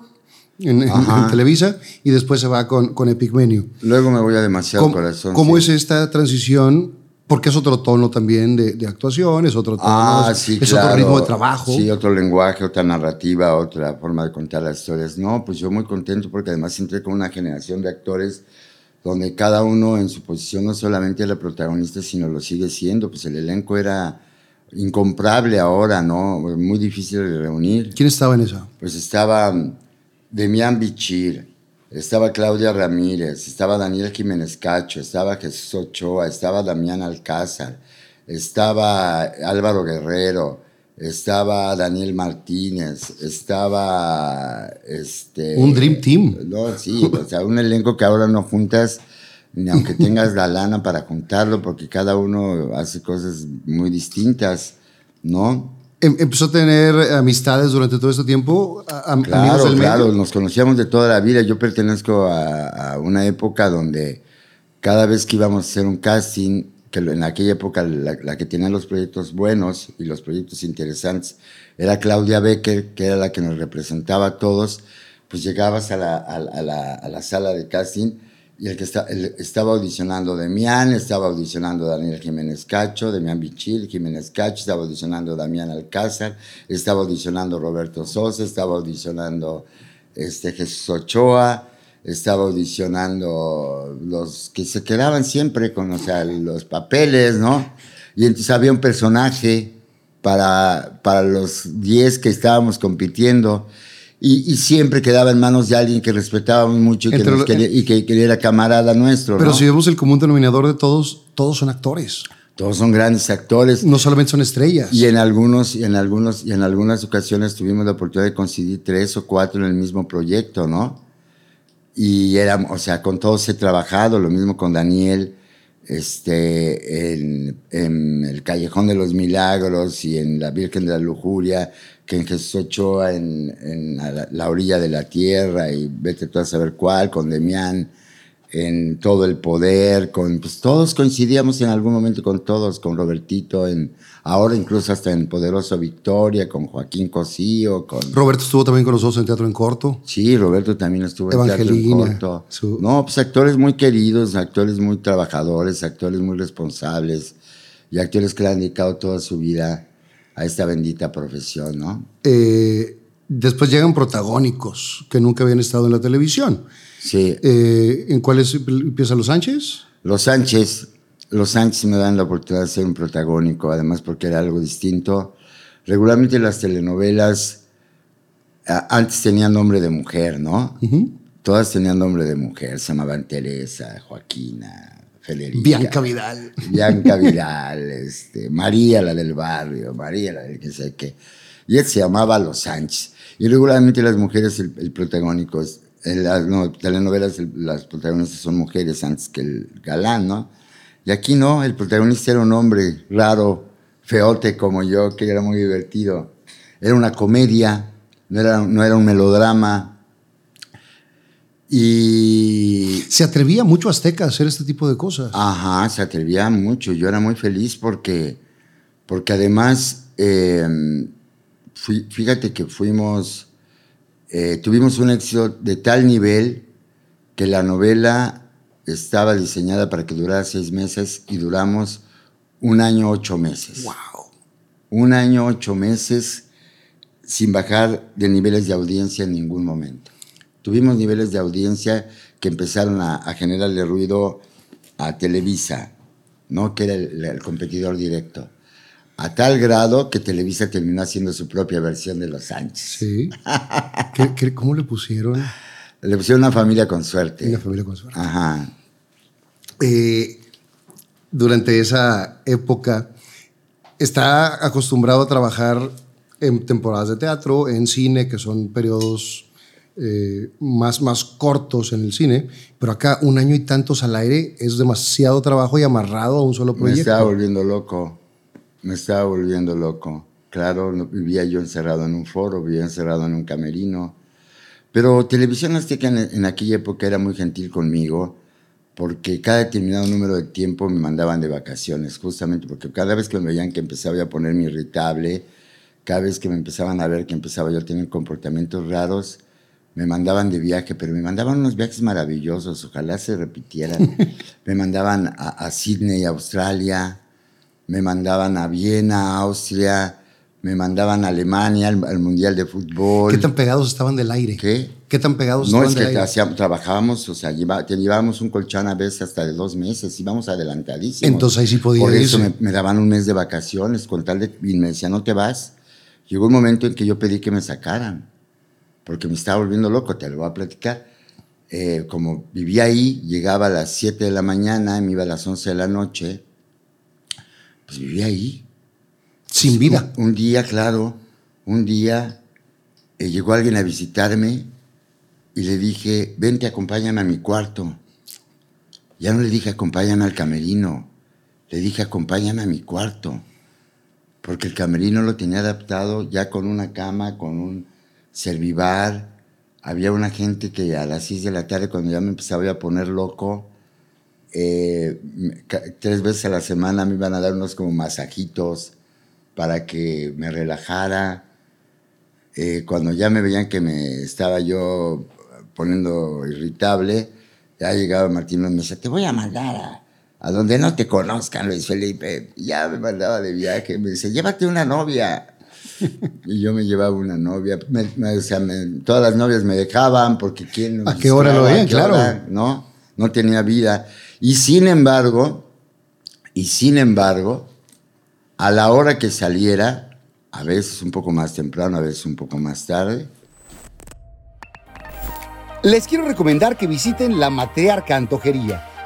en, en- Ajá. en Televisa y después se va con, con Epigmenio. Luego me voy a demasiado ¿Cómo, corazón. cómo sí. es esta transición? Porque es otro tono también de, de actuación, es otro tono, Ah, es, sí, es claro. otro ritmo de trabajo. Sí, otro lenguaje, otra narrativa, otra forma de contar las historias. No, pues yo muy contento porque además entré con una generación de actores donde cada uno en su posición no solamente era protagonista, sino lo sigue siendo. Pues el elenco era, incomparable ahora, ¿no? Muy difícil de reunir. ¿Quién estaba en esa? Pues estaba mm, Demián Bichir, estaba Claudia Ramírez, estaba Daniel Jiménez Cacho, estaba Jesús Ochoa, estaba Damián Alcázar, estaba Álvaro Guerrero, estaba Daniel Martínez, estaba este Un Dream Team. No, sí, o sea, un elenco que ahora no juntas ni aunque tengas la lana para juntarlo, porque cada uno hace cosas muy distintas, ¿no? Em- ¿Empezó a tener amistades durante todo este tiempo? A- amigos Claro, del claro, medio? nos conocíamos de toda la vida. Yo pertenezco a, a una época donde cada vez que íbamos a hacer un casting, que en aquella época la, la que tenía los proyectos buenos y los proyectos interesantes era Claudia Becker, que era la que nos representaba a todos, pues llegabas a la, a, a la, a la sala de casting y el que estaba audicionando Demián, estaba audicionando Daniel Jiménez Cacho, Demián Bichil, Jiménez Cacho, estaba audicionando Damián Alcázar, estaba audicionando Roberto Sosa, estaba audicionando este, Jesús Ochoa, estaba audicionando los que se quedaban siempre con o sea, los papeles, ¿no? Y entonces había un personaje para, para los 10 que estábamos compitiendo. Y, y siempre quedaba en manos de alguien que respetábamos mucho y que, Entre nos quería, y que, que era camarada nuestro. Pero ¿no? si vemos el común denominador de todos, todos son actores. Todos son grandes actores. No solamente son estrellas. Y en algunos, y en algunos, y en algunas ocasiones tuvimos la oportunidad de coincidir tres o cuatro en el mismo proyecto, ¿no? Y era, o sea, con todos he trabajado, lo mismo con Daniel, este, en, en el Callejón de los Milagros y en la Virgen de la Lujuria, que en Jesús Ochoa, en, la, la orilla de la tierra, y vete tú a saber cuál, con Demián, en todo el poder, con pues todos coincidíamos en algún momento con todos, con Robertito, en ahora incluso hasta en Poderoso Victoria, con Joaquín Cosío, con Roberto estuvo también con nosotros en Teatro en Corto. sí, Roberto también estuvo en Teatro en corto. su- No, pues actores muy queridos, actores muy trabajadores, actores muy responsables y actores que le han dedicado toda su vida a esta bendita profesión, ¿no? Eh, después llegan protagónicos que nunca habían estado en la televisión. Sí, Eh, ¿En cuáles empieza Los Sánchez? Los Sánchez, los Sánchez me dan la oportunidad de ser un protagónico, además porque era algo distinto. Regularmente las telenovelas antes tenían nombre de mujer, ¿no? Todas tenían nombre de mujer, se llamaban Teresa, Joaquina, Federica. Bianca Vidal. Bianca Vidal, este, María la del barrio, María la del que sé qué. Y él se llamaba Los Sánchez. Y regularmente las mujeres, el, el protagónico es, en las no, telenovelas, el- las protagonistas son mujeres antes que el galán, ¿no? Y aquí no, el protagonista era un hombre raro, feote como yo, que era muy divertido. Era una comedia, no era, no era un melodrama. Y Se atrevía mucho Azteca a hacer este tipo de cosas. Ajá, se atrevía mucho. Yo era muy feliz porque, porque además, eh, fui- fíjate que fuimos, eh, tuvimos un éxito de tal nivel que la novela estaba diseñada para que durara seis meses y duramos un año ocho meses. ¡Wow! Un año ocho meses sin bajar de niveles de audiencia en ningún momento. Tuvimos niveles de audiencia que empezaron a, a generarle ruido a Televisa, ¿no? que era el, el competidor directo. A tal grado que Televisa terminó haciendo su propia versión de Los Sánchez. Sí. ¿Qué- qué- cómo le pusieron? Le pusieron una familia con suerte. Una familia con suerte. Ajá. Eh, durante esa época, está acostumbrado a trabajar en temporadas de teatro, en cine, que son periodos eh, más, más cortos en el cine, pero acá un año y tantos al aire es demasiado trabajo y amarrado a un solo Me proyecto. estaba volviendo loco. Me estaba volviendo loco. Claro, vivía yo encerrado en un foro, vivía encerrado en un camerino. Pero Televisión Azteca en, en aquella época era muy gentil conmigo porque cada determinado número de tiempo me mandaban de vacaciones, justamente porque cada vez que me veían que empezaba a ponerme irritable, cada vez que me empezaban a ver que empezaba yo a tener comportamientos raros, me mandaban de viaje, pero me mandaban unos viajes maravillosos, ojalá se repitieran. me mandaban a, a Sydney, Australia, me mandaban a Viena, Austria, me mandaban a Alemania al, al Mundial de Fútbol. ¿Qué tan pegados estaban del aire? ¿Qué? ¿Qué tan pegados No, estaban es del que aire? hacíamos- trabajábamos, o sea, lleva- te llevábamos un colchón a veces hasta de dos meses, íbamos adelantadísimos. Entonces ahí sí podía Por eso me daban un mes de vacaciones con tal de, y me decían, no te vas. Llegó un momento en que yo pedí que me sacaran, porque me estaba volviendo loco, te lo voy a platicar. Eh, como vivía ahí, llegaba a las 7 de la mañana, me iba a las 11 de la noche, pues vivía ahí. Sin vida. Un, un día, claro, un día eh, llegó alguien a visitarme y le dije, vente, acompáñame a mi cuarto. Ya no le dije, acompáñame al camerino. Le dije, acompáñame a mi cuarto. Porque el camerino lo tenía adaptado ya con una cama, con un servivar. Había una gente que a las 6 de la tarde, cuando ya me empezaba a poner loco, eh, tres veces a la semana me iban a dar unos como masajitos para que me relajara. Eh, cuando ya me veían que me estaba yo poniendo irritable, ya llegaba Martín y me decía, te voy a mandar a, a donde no te conozcan, Luis Felipe. Ya me mandaba de viaje, me dice, llévate una novia. y yo me llevaba una novia. Me- me- o sea, me- todas las novias me dejaban porque quién ¿A qué hora lo veían? Claro. hora, no, no tenía vida. Y sin embargo, y sin embargo, a la hora que saliera, a veces un poco más temprano, a veces un poco más tarde, Les quiero recomendar que visiten la Matriarca Antojería.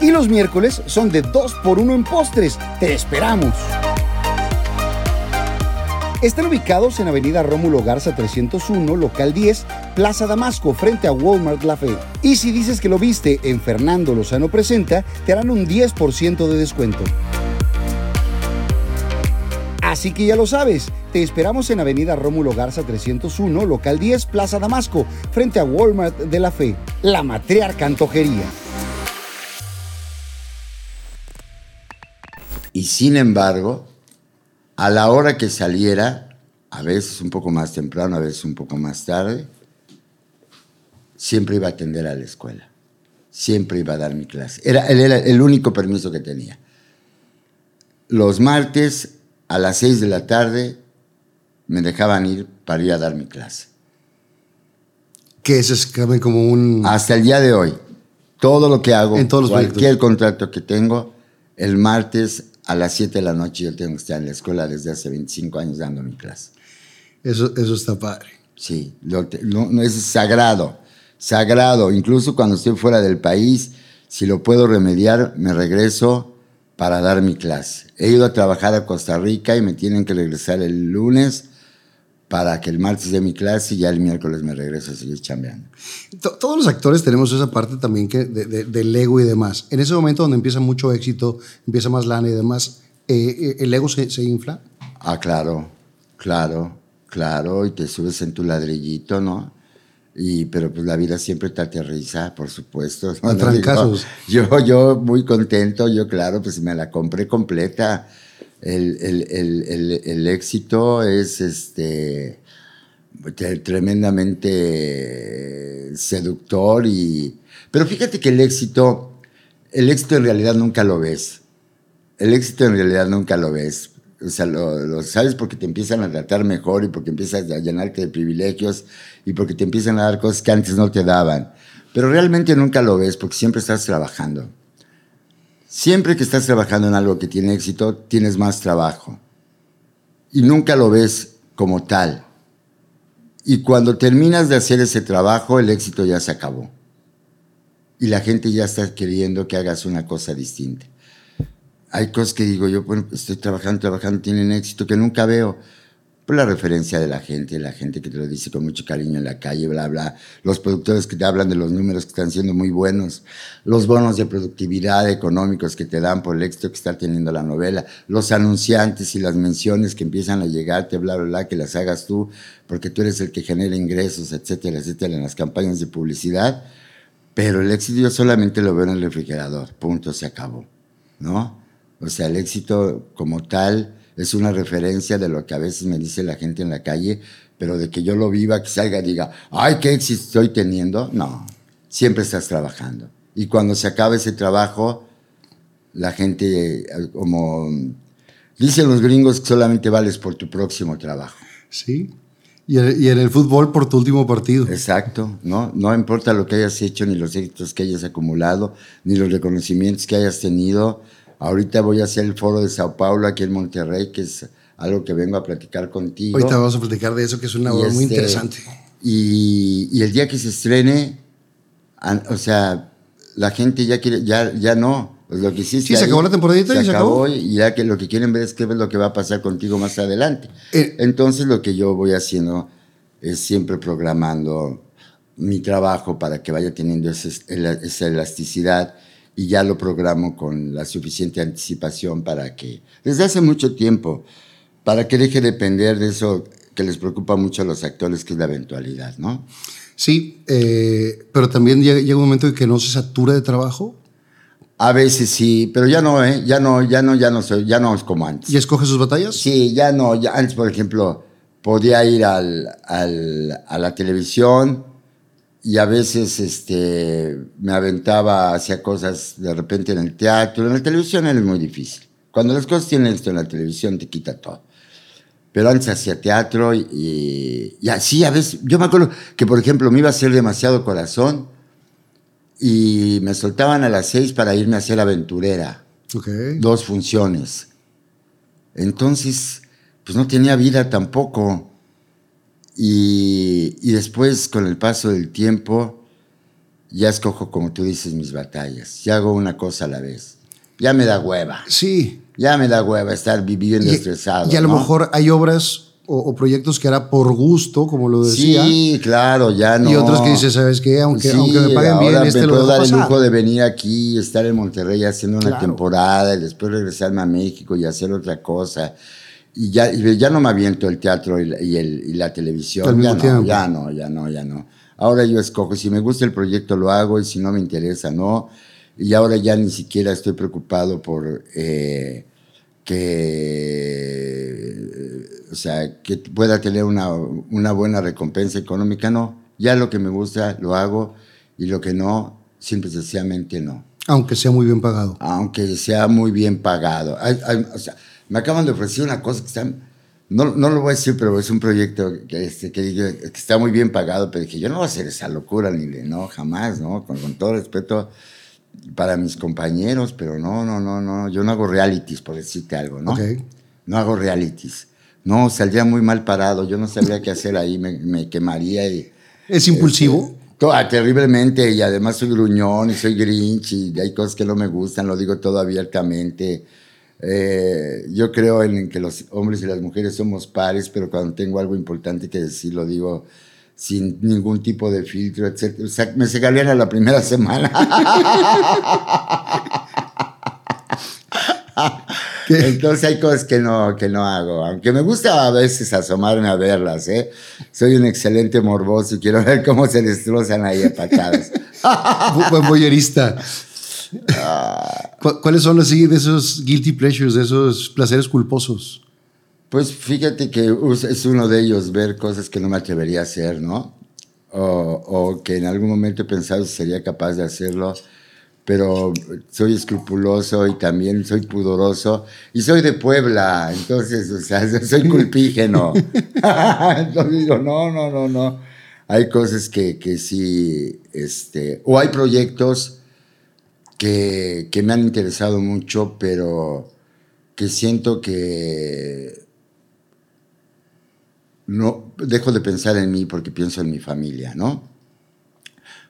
Y los miércoles son de 2 por 1 en postres. ¡Te esperamos! Están ubicados en Avenida Rómulo Garza 301, local 10, Plaza Damasco, frente a Walmart La Fe. Y si dices que lo viste en Fernando Lozano Presenta, te harán un 10% de descuento. Así que ya lo sabes, te esperamos en Avenida Rómulo Garza 301, local 10, Plaza Damasco, frente a Walmart de La Fe, la matriarca antojería. Y sin embargo, a la hora que saliera, a veces un poco más temprano, a veces un poco más tarde, siempre iba a atender a la escuela. Siempre iba a dar mi clase. Era, era el único permiso que tenía. Los martes a las 6 de la tarde me dejaban ir para ir a dar mi clase. Que ese es como un... Hasta el día de hoy, todo lo que hago, En todos los cualquier contrato que tengo, el martes a las 7 de la noche yo tengo que estar en la escuela desde hace 25 años dando mi clase. Eso, eso está padre. Sí, lo no, no, es sagrado, sagrado. Incluso cuando estoy fuera del país, si lo puedo remediar, me regreso para dar mi clase. He ido a trabajar a Costa Rica y me tienen que regresar el lunes para que el martes dé mi clase y ya el miércoles me regreso a seguir chambeando. To- Todos los actores tenemos esa parte también que de, de- del ego y demás. En ese momento donde empieza mucho éxito, empieza más lana y demás, eh, eh, ¿el ego se, se infla? Ah, claro, claro, claro, y te subes en tu ladrillito, ¿no? Y, pero pues la vida siempre te aterriza, por supuesto. ¿no? Trancazos. Yo, yo muy contento, yo claro, pues me la compré completa. El, el- el- éxito es este tre- tremendamente seductor y pero fíjate que el éxito el éxito en realidad nunca lo ves el éxito en realidad nunca lo ves. O sea, lo, lo sabes porque te empiezan a tratar mejor y porque empiezas a llenarte de privilegios y porque te empiezan a dar cosas que antes no te daban. Pero realmente nunca lo ves porque siempre estás trabajando. Siempre que estás trabajando en algo que tiene éxito, tienes más trabajo. Y nunca lo ves como tal. Y cuando terminas de hacer ese trabajo, el éxito ya se acabó. Y la gente ya está queriendo que hagas una cosa distinta hay cosas que digo yo, bueno, estoy trabajando, trabajando, tienen éxito que nunca veo. Por la referencia de la gente, la gente que te lo dice con mucho cariño en la calle, bla, bla. Los productores que te hablan de los números que están siendo muy buenos, los bonos de productividad económicos que te dan por el éxito que está teniendo la novela, los anunciantes y las menciones que empiezan a llegarte, bla, bla, bla, que las hagas tú, porque tú eres el que genera ingresos, etcétera, etcétera, en las campañas de publicidad. Pero el éxito yo solamente lo veo en el refrigerador, punto, se acabó, ¿no? O sea, el éxito como tal es una referencia de lo que a veces me dice la gente en la calle, pero de que yo lo viva, que salga y diga, ay, qué éxito estoy teniendo, no, siempre estás trabajando. Y cuando se acaba ese trabajo, la gente, como dicen los gringos, que solamente vales por tu próximo trabajo. Sí. Y en el fútbol por tu último partido. Exacto, ¿no? No importa lo que hayas hecho, ni los éxitos que hayas acumulado, ni los reconocimientos que hayas tenido, Ahorita voy a hacer el foro de Sao Paulo aquí en Monterrey, que es algo que vengo a platicar contigo. Ahorita vamos a platicar de eso, que es una obra muy este, interesante. Y, y, el día que se estrene, o sea, la gente ya quiere, ya, ya no. Pues lo que sí, se acabó la temporadita se, y se acabó. Y ya que lo que quieren ver es qué es lo que va a pasar contigo más adelante. Eh, Entonces lo que yo voy haciendo es siempre programando mi trabajo para que vaya teniendo esa elasticidad y ya lo programo con la suficiente anticipación para que, desde hace mucho tiempo, para que deje de depender de eso que les preocupa mucho a los actores, que es la eventualidad, ¿no? Sí, eh, pero también llega, un momento en que no se satura de trabajo. A veces sí, pero ya no, ¿eh? Ya no, ya no, ya no soy, ya no es como antes. ¿Y escoge sus batallas? Sí, ya no, ya antes, por ejemplo, podía ir al, al, a la televisión, y a veces este, me aventaba hacia cosas de repente en el teatro. En la televisión es muy difícil. Cuando las cosas tienen esto en la televisión, te quita todo. Pero antes hacía teatro y, y, así a veces. Yo me acuerdo que, por ejemplo, me iba a hacer demasiado corazón y me soltaban a las seis para irme a hacer aventurera. Dos funciones. Entonces, pues no tenía vida tampoco. Y, y, después, con el paso del tiempo, ya escojo, como tú dices, mis batallas. Ya hago una cosa a la vez. Ya me da hueva. Sí. Ya me da hueva estar viviendo estresado. Y a lo mejor hay obras o, proyectos que hará por gusto, como lo decía. Sí, claro, ya no. Y otros que dices, ¿sabes qué? Aunque, aunque me paguen bien, este me lo puedo dar el lujo de venir aquí, estar en Monterrey haciendo una temporada y después regresarme a México y hacer otra cosa y ya, ya no me aviento el teatro y, el, y la televisión. Ya no, ya no, ya no, ya no. Ahora yo escojo, si me gusta el proyecto lo hago y si no me interesa, no. Y ahora ya ni siquiera estoy preocupado por eh, que, o sea, que pueda tener una, una buena recompensa económica, no. Ya lo que me gusta lo hago y lo que no, simple sencillamente no. Aunque sea muy bien pagado. Aunque sea muy bien pagado. o sea, me acaban de ofrecer una cosa que está, no, no lo voy a decir, pero es un proyecto que, este, que, está muy bien pagado, pero dije, yo no voy a hacer esa locura, ni de, no, jamás, ¿no? Con, todo respeto para mis compañeros, pero no, no, no, no, yo no hago realities, por decirte algo, ¿no? No hago realities. No, saldría muy mal parado, yo no sabría qué hacer ahí, me, quemaría y... ¿Es impulsivo? Este, terriblemente, y además soy gruñón y soy grinch y hay cosas que no me gustan, lo digo todo abiertamente. Eh, yo creo en que los hombres y las mujeres somos pares, pero cuando tengo algo importante que decir, lo digo sin ningún tipo de filtro, etc. O sea, me se a la primera semana. Entonces hay cosas que no, que no hago, aunque me gusta a veces asomarme a verlas, ¿eh? Soy un excelente morboso y quiero ver cómo se destrozan ahí a patadas. Buen boyerista. ¿Cuáles son así de esos guilty pleasures, de esos placeres culposos? Pues fíjate que es uno de ellos ver cosas que no me atrevería a hacer, ¿no? O, que en algún momento he pensado sería capaz de hacerlo, pero soy escrupuloso y también soy pudoroso y soy de Puebla, entonces, o sea, soy culpígeno. entonces digo, no, no, no, no. Hay cosas que, que sí, este, o hay proyectos que, me han interesado mucho, pero que siento que no dejo de pensar en mí porque pienso en mi familia, ¿no?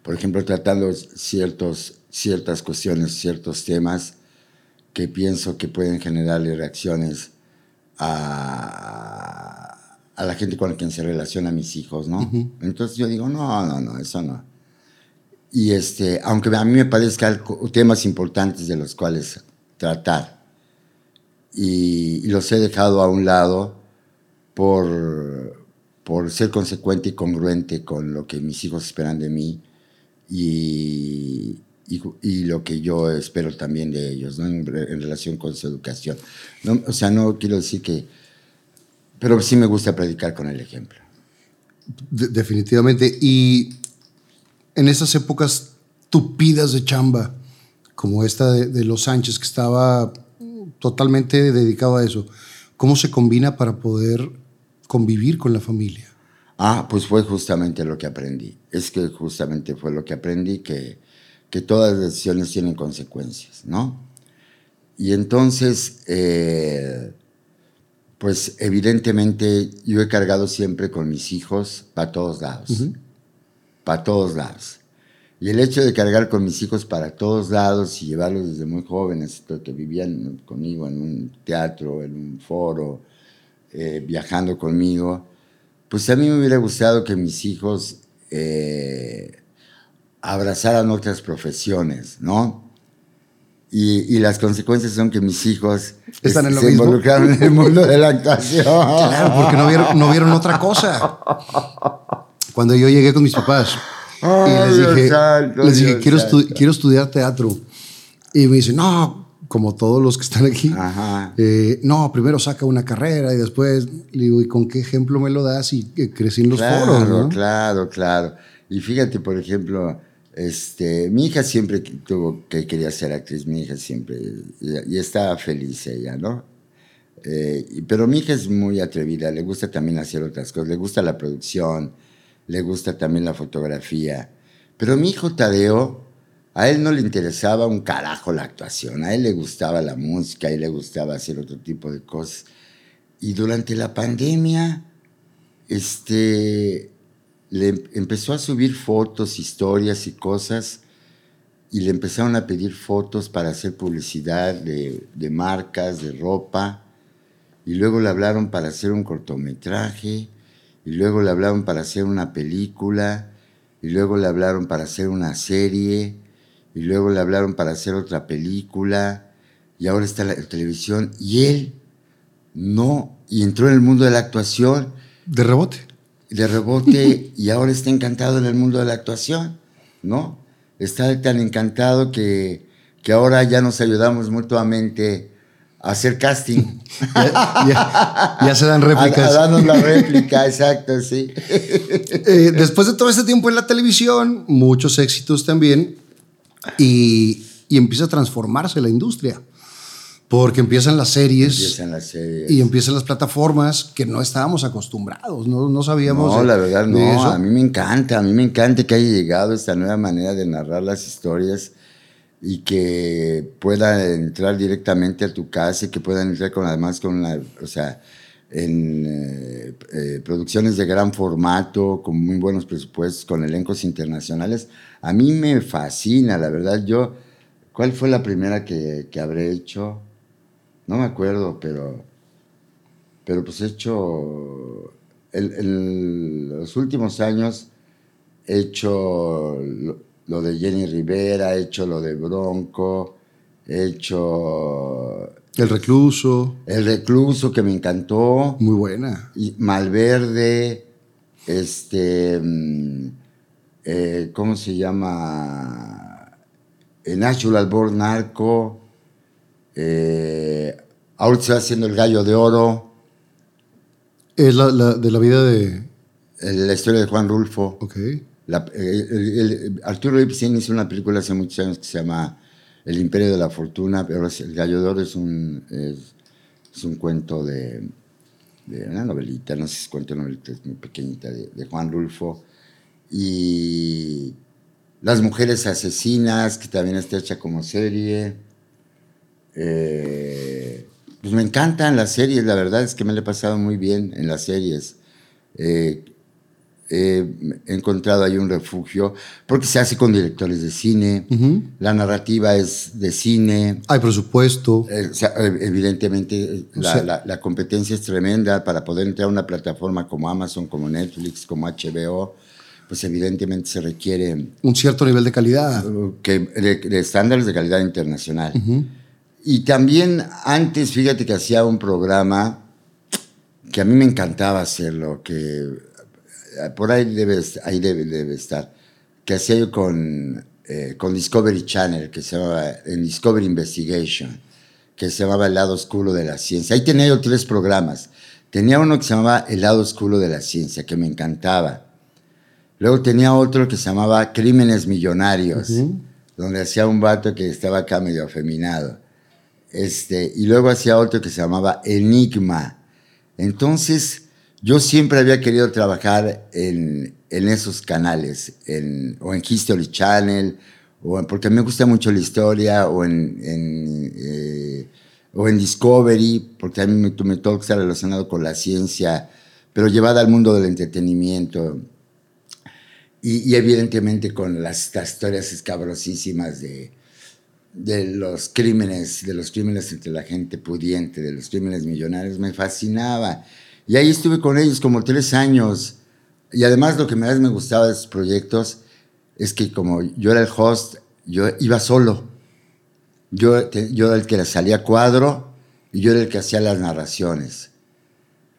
Por ejemplo, tratando ciertos, ciertas cuestiones, ciertos temas que pienso que pueden generarle reacciones a, a la gente con la que se relaciona mis hijos, ¿no? Entonces yo digo, no, no, no, eso no. Y este, aunque a mí me parezcan temas importantes de los cuales tratar, y, los he dejado a un lado por, por ser consecuente y congruente con lo que mis hijos esperan de mí y, y, lo que yo espero también de ellos, ¿no? en, relación con su educación. o sea, no quiero decir que... Pero sí me gusta predicar con el ejemplo. definitivamente. Y en esas épocas tupidas de chamba, como esta de, de, Los Sánchez, que estaba totalmente dedicado a eso, ¿cómo se combina para poder convivir con la familia? Ah, pues fue justamente lo que aprendí. Es que justamente fue lo que aprendí, que que todas las decisiones tienen consecuencias, ¿no? Y entonces, eh, pues evidentemente yo he cargado siempre con mis hijos para todos lados, para todos lados. Y el hecho de cargar con mis hijos para todos lados y llevarlos desde muy jóvenes, que vivían conmigo en un teatro, en un foro, eh, viajando conmigo, pues a mí me hubiera gustado que mis hijos eh, abrazaran otras profesiones, ¿no? Y, las consecuencias son que mis hijos ¿Están en lo se involucraron en el mundo de la actuación. Claro, porque no vieron, no vieron otra cosa. Cuando yo llegué con mis papás y les dije, les dije quiero, quiero estudiar teatro. Y me dicen, no, como todos los que están aquí, eh, no, primero saca una carrera y después, le digo, ¿y con qué ejemplo me lo das? Y crecí en los foros, ¿no? Claro, claro. Y fíjate, por ejemplo, este, mi hija siempre tuvo que quería ser actriz, mi hija siempre, y, estaba feliz ella, ¿no? Eh, pero mi hija es muy atrevida, le gusta también hacer otras cosas, le gusta la producción, le gusta también la fotografía. Pero mi hijo Tadeo, a él no le interesaba un carajo la actuación, a él le gustaba la música, a él le gustaba hacer otro tipo de cosas. Y durante la pandemia, este, le empezó a subir fotos, historias y cosas y le empezaron a pedir fotos para hacer publicidad de, marcas, de ropa, y luego le hablaron para hacer un cortometraje, y luego le hablaron para hacer una película, y luego le hablaron para hacer una serie, y luego le hablaron para hacer otra película, y ahora está la televisión, y él no, y entró en el mundo de la actuación. De rebote de rebote y ahora está encantado en el mundo de la actuación, ¿no? Está tan encantado que, que ahora ya nos ayudamos mutuamente hacer casting. ya, se dan réplicas. A, darnos la réplica, exacto, sí. Eh, después de todo este tiempo en la televisión, muchos éxitos también, y, y empieza a transformarse la industria. Porque empiezan las series. Y empiezan las plataformas que no estábamos acostumbrados, no, no sabíamos. No, la verdad, no. A mí me encanta, a mí me encanta que haya llegado esta nueva manera de narrar las historias y que pueda entrar directamente a tu casa y que puedan entrar con además con la, o sea, en eh, eh, producciones de gran formato, con muy buenos presupuestos, con elencos internacionales. A mí me fascina, la verdad. Yo, ¿cuál fue la primera que, que habré hecho? No me acuerdo, pero, pero pues he hecho, en los últimos años he hecho lo, de Jenny Rivera, he hecho lo de Bronco, he hecho... El recluso. El recluso, que me encantó. Muy buena. Y Malverde, este, mm, eh, ¿cómo se llama? Natural Born Narco. Eh, ahora se va haciendo El Gallo de Oro. Es la, de la vida de... La historia de Juan Rulfo. Ok. Arturo Ipsen hizo una película hace muchos años que se llama El Imperio de la Fortuna, pero El Gallo de es un, es, un cuento de, de, una novelita, no sé si es cuento novelita, es muy pequeñita, de, de Juan Rulfo. Y Las Mujeres Asesinas, que también está hecha como serie. Eh, pues me encantan las series, la verdad es que me lo he pasado muy bien en las series. Eh, he encontrado ahí un refugio, porque se hace con directores de cine, la narrativa es de cine. Hay presupuesto. Eh, o sea, eh, evidentemente la, sea- la- la competencia es tremenda para poder entrar a una plataforma como Amazon, como Netflix, como HBO, pues evidentemente se requiere Un cierto nivel de calidad. que, de, de estándares de calidad internacional. Y también antes, fíjate que hacía un programa que a mí me encantaba hacerlo, que eh, por ahí debe, ahí debe, debe estar, que hacía yo con, eh, con Discovery Channel, que se llamaba en Discovery Investigation, que se llamaba El lado oscuro de la ciencia. Ahí tenía yo tres programas. Tenía uno que se llamaba El lado oscuro de la ciencia, que me encantaba. Luego tenía otro que se llamaba Crímenes Millonarios, donde hacía un vato que estaba acá medio afeminado. Este, y luego hacía otro que se llamaba Enigma. Entonces, yo siempre había querido trabajar en, en esos canales, en, o en History Channel, o en- porque me gusta mucho la historia, o en, eh, o en Discovery, porque a mí me, me todo está relacionado con la ciencia, pero llevada al mundo del entretenimiento. Y, y evidentemente con las, estas historias escabrosísimas de, de los crímenes, de los crímenes entre la gente pudiente, de los crímenes millonarios, me fascinaba. Y ahí estuve con ellos como tres años. Y además lo que más me gustaba de esos proyectos es que como yo era el host, yo iba solo. Yo, yo era el que salía a cuadro y yo era el que hacía las narraciones.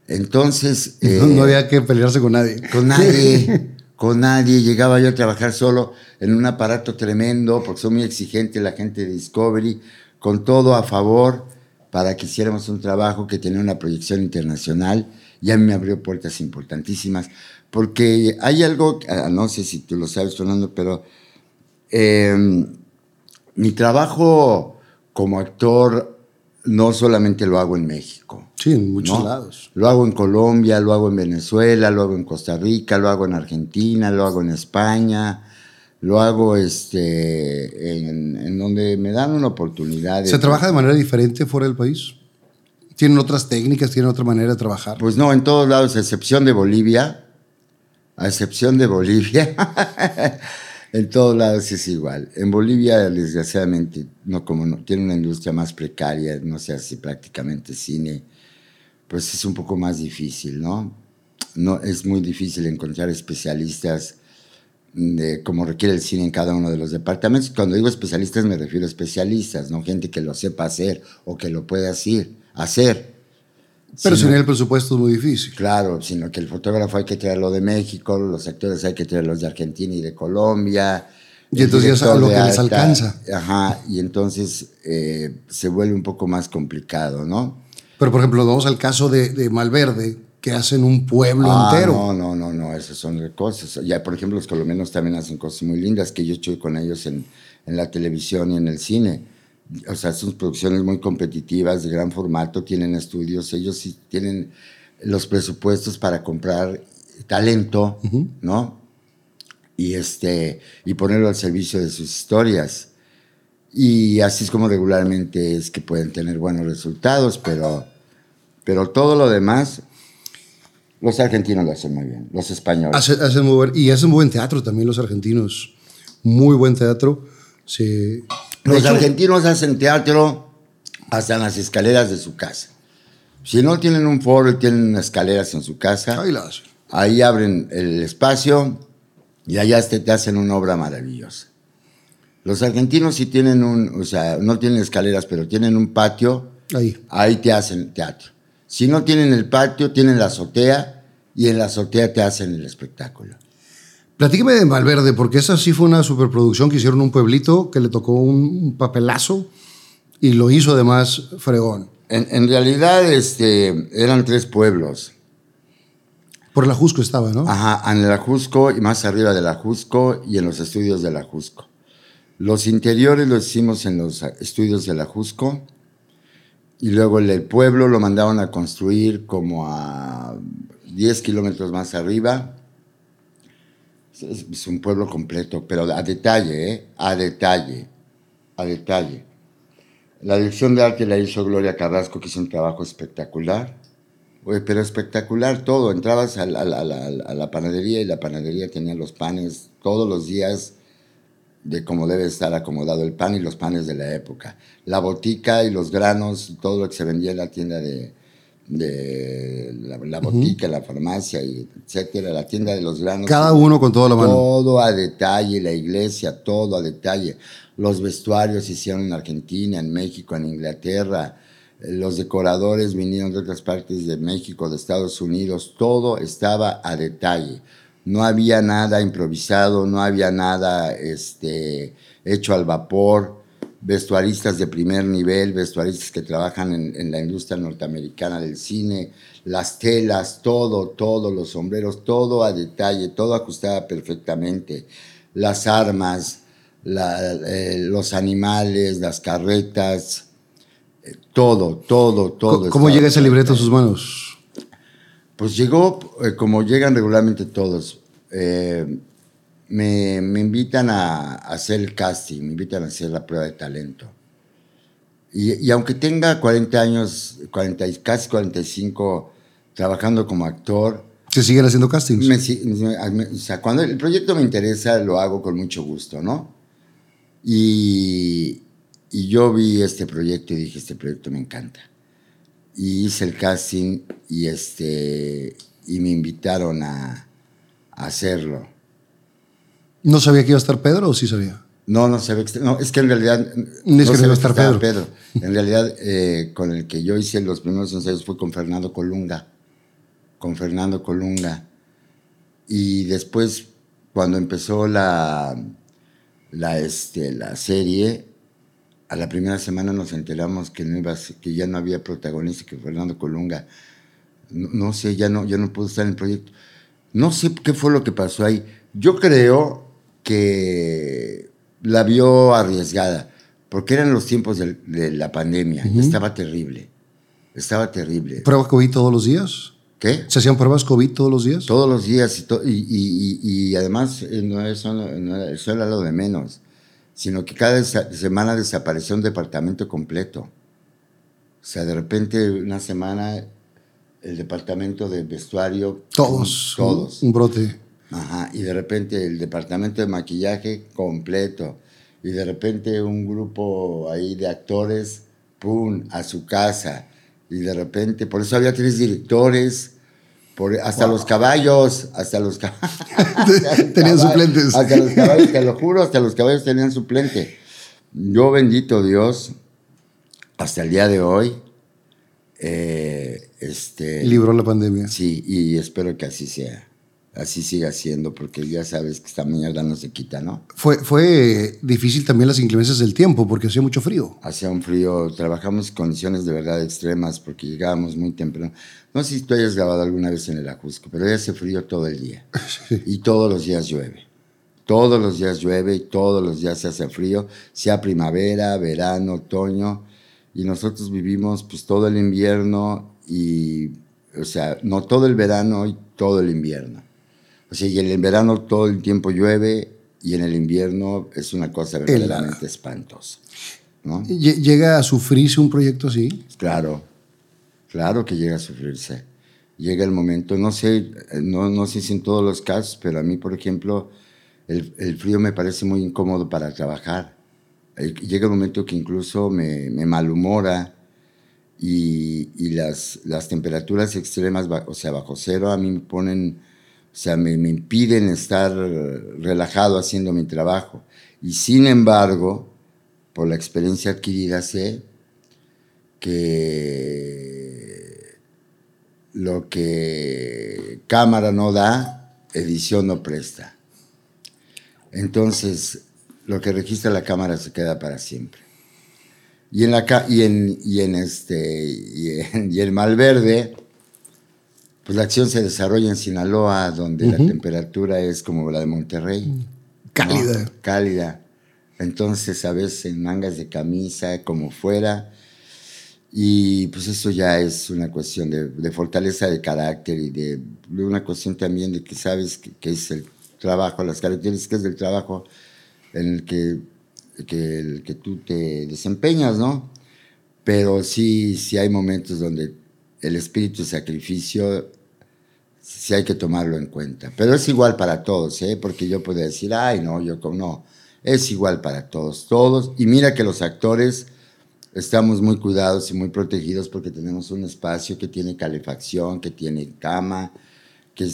Entonces... No, eh, no había que pelearse con nadie. con nadie, con nadie. Llegaba yo a trabajar solo en un aparato tremendo, porque soy muy exigente la gente de Discovery, con todo a favor para que hiciéramos un trabajo que tenía una proyección internacional. Y a mí me abrió puertas importantísimas, porque hay algo, ah, no sé si tú lo sabes, Fernando, pero eh, mi trabajo como actor no solamente lo hago en México. Sí, en muchos ¿no? lados. Lo hago en Colombia, lo hago en Venezuela, lo hago en Costa Rica, lo hago en Argentina, lo hago en España, lo hago este, en, en donde me dan una oportunidad. de- ¿Se trabaja de manera diferente fuera del país? ¿Tienen otras técnicas? ¿Tienen otra manera de trabajar? Pues no, en todos lados, a excepción de Bolivia, a excepción de Bolivia, en todos lados es igual. En Bolivia, desgraciadamente, no como no, tiene una industria más precaria, no se hace prácticamente cine, pues es un poco más difícil, ¿no? No es muy difícil encontrar especialistas de cómo requiere el cine en cada uno de los departamentos. Cuando digo especialistas me refiero a especialistas, no gente que lo sepa hacer o que lo pueda hacer. hacer. Pero Sino- sin el presupuesto es muy difícil. Claro, sino que el fotógrafo hay que traerlo de México, los actores hay que traerlos de Argentina y de Colombia. Y entonces ya lo que les alcanza. Ajá, y entonces eh, se vuelve un poco más complicado, ¿no? Pero, por ejemplo, vamos al caso de, de Malverde, que hacen un pueblo Ah, entero. No, no, no, no, esas son cosas. Ya, por ejemplo, los colombianos también hacen cosas muy lindas que yo estoy con ellos en, en la televisión y en el cine. O sea, son producciones muy competitivas, de gran formato, tienen estudios, ellos sí tienen los presupuestos para comprar talento, ¿no? Y, este, y ponerlo al servicio de sus historias. Y así es como regularmente es que pueden tener buenos resultados, pero, pero todo lo demás, los argentinos lo hacen muy bien, los españoles. Hace- hacen muy buen- y hacen buen teatro también los argentinos. Muy buen teatro. Sí. Los hecho, argentinos hacen teatro hasta en las escaleras de su casa. Si no tienen un foro y tienen escaleras en su casa, ahí abren el espacio y allá te, te hacen una obra maravillosa. Los argentinos sí tienen un, o sea, no tienen escaleras, pero tienen un patio, Ahí. ahí te hacen teatro. Si no tienen el patio, tienen la azotea y en la azotea te hacen el espectáculo. Platíqueme de Malverde, porque esa sí fue una superproducción que hicieron un pueblito que le tocó un, papelazo y lo hizo además fregón. En, en realidad este, eran tres pueblos. Por el Ajusco estaba, ¿no? Ajá, en el Ajusco y más arriba del Ajusco y en los estudios del Ajusco. Los interiores los hicimos en los estudios del Ajusco y luego el pueblo lo mandaron a construir como a 10 kilómetros más arriba. Es, un pueblo completo, pero a detalle, ¿eh? A detalle, a detalle. La dirección de arte la hizo Gloria Carrasco, que hizo un trabajo espectacular. Pero espectacular todo. Entrabas a la panadería y la panadería tenía los panes todos los días de cómo debe estar acomodado el pan y los panes de la época. La botica y los granos todo lo que se vendía en la tienda de, de la, la botica, la farmacia, y etcétera, la tienda de los granos. Cada uno con toda la mano. Todo a detalle, la iglesia, todo a detalle. Los vestuarios se hicieron en Argentina, en México, en Inglaterra. Los decoradores vinieron de otras partes de México, de Estados Unidos. Todo estaba a detalle. No había nada improvisado, no había nada este, hecho al vapor. Vestuaristas de primer nivel, vestuaristas que trabajan en, en la industria norteamericana del cine, las telas, todo, todo, los sombreros, todo a detalle, todo ajustaba perfectamente. Las armas, la- eh, los animales, las carretas, eh, todo, todo, todo. ¿Cómo llega ese libreto a sus manos? Pues llegó eh, como llegan regularmente todos. Eh, me, me invitan a, a hacer el casting, me invitan a hacer la prueba de talento. Y, y aunque tenga 40 años, 40, y casi 45 trabajando como actor, ¿Se siguen haciendo castings? me- me- o sea, cuando el proyecto me interesa, lo hago con mucho gusto, ¿no? Y, y yo vi este proyecto y dije, este proyecto me encanta. Y hice el casting y, este, y me invitaron a, a hacerlo. ¿No sabía que iba a estar Pedro o sí sabía? No, no sabía que- no, es que en realidad que no sabía iba a estar estaba Pedro. En realidad, eh, con el que yo hice los primeros ensayos fue con Fernando Colunga. Con Fernando Colunga. Y después, cuando empezó la, la, este, la serie, a la primera semana nos enteramos que, no iba a ser- que ya no había protagonista, que Fernando Colunga. No, no sé, ya no, ya no pudo estar en el proyecto. No sé qué fue lo que pasó ahí. Yo creo que la vio arriesgada, porque eran los tiempos de, la pandemia. y Estaba terrible. Estaba terrible. ¿Pruebas COVID todos los días? ¿Qué? ¿Se hacían pruebas COVID todos los días? Todos los días y, to- y, y- y- y además no eso era lo de menos, sino que cada semana desapareció un departamento completo. O sea, de repente una semana el departamento de vestuario, Todos. todos. Un brote. Ajá, y de repente el departamento de maquillaje completo. Y de repente un grupo ahí de actores, ¡pum!, a su casa. Y de repente, por eso había tres directores, por, hasta los caballos, hasta los caballos. Tenían suplentes. Hasta los caballos, te lo juro, hasta los caballos tenían suplente. Yo bendito Dios, hasta el día de hoy, eh, este, Libró la pandemia. Sí, y espero que así sea. Así siga siendo, porque ya sabes que esta mierda no se quita, ¿no? Fue, fue difícil también las inclemencias del tiempo porque hacía mucho frío. Hacía un frío, trabajamos en condiciones de verdad extremas porque llegábamos muy temprano. No sé si tú hayas grabado alguna vez en el Ajusco, pero hace frío todo el día. Y todos los días llueve. Todos los días llueve y todos los días se hace frío, sea primavera, verano, otoño. Y nosotros vivimos pues todo el invierno y, o sea, no todo el verano y todo el invierno. O sea, y en el verano todo el tiempo llueve y en el invierno es una cosa verdaderamente espantosa. ¿no? Lle- ¿Llega a sufrirse un proyecto así? Claro, claro que llega a sufrirse. Llega el momento, no sé, no, no sé si en todos los casos, pero a mí, por ejemplo, el, el frío me parece muy incómodo para trabajar. Eh, Llega el momento que incluso me, me malhumora y, y las, las temperaturas extremas, o sea, bajo cero, a mí me ponen, o sea, me, me impiden estar relajado haciendo mi trabajo. Y sin embargo, por la experiencia adquirida, sé que lo que cámara no da, edición no presta. Entonces, lo que registra la cámara se queda para siempre. Y en, la, y en, y en, este, y en, y en Malverde, pues la acción se desarrolla en Sinaloa, donde la temperatura es como la de Monterrey. ¿no? Cálida. Cálida. Entonces, a veces en mangas de camisa, como fuera. Y pues eso ya es una cuestión de, de fortaleza de carácter y de, de una cuestión también de que sabes que, que es el trabajo, las características del trabajo en el que, que, el que tú te desempeñas, ¿no? Pero sí, sí hay momentos donde el espíritu de sacrificio sí hay que tomarlo en cuenta. Pero es igual para todos, ¿eh? porque yo puedo decir, ay, no, yo no. Es igual para todos, todos. Y mira que los actores estamos muy cuidados y muy protegidos porque tenemos un espacio que tiene calefacción, que tiene cama, que,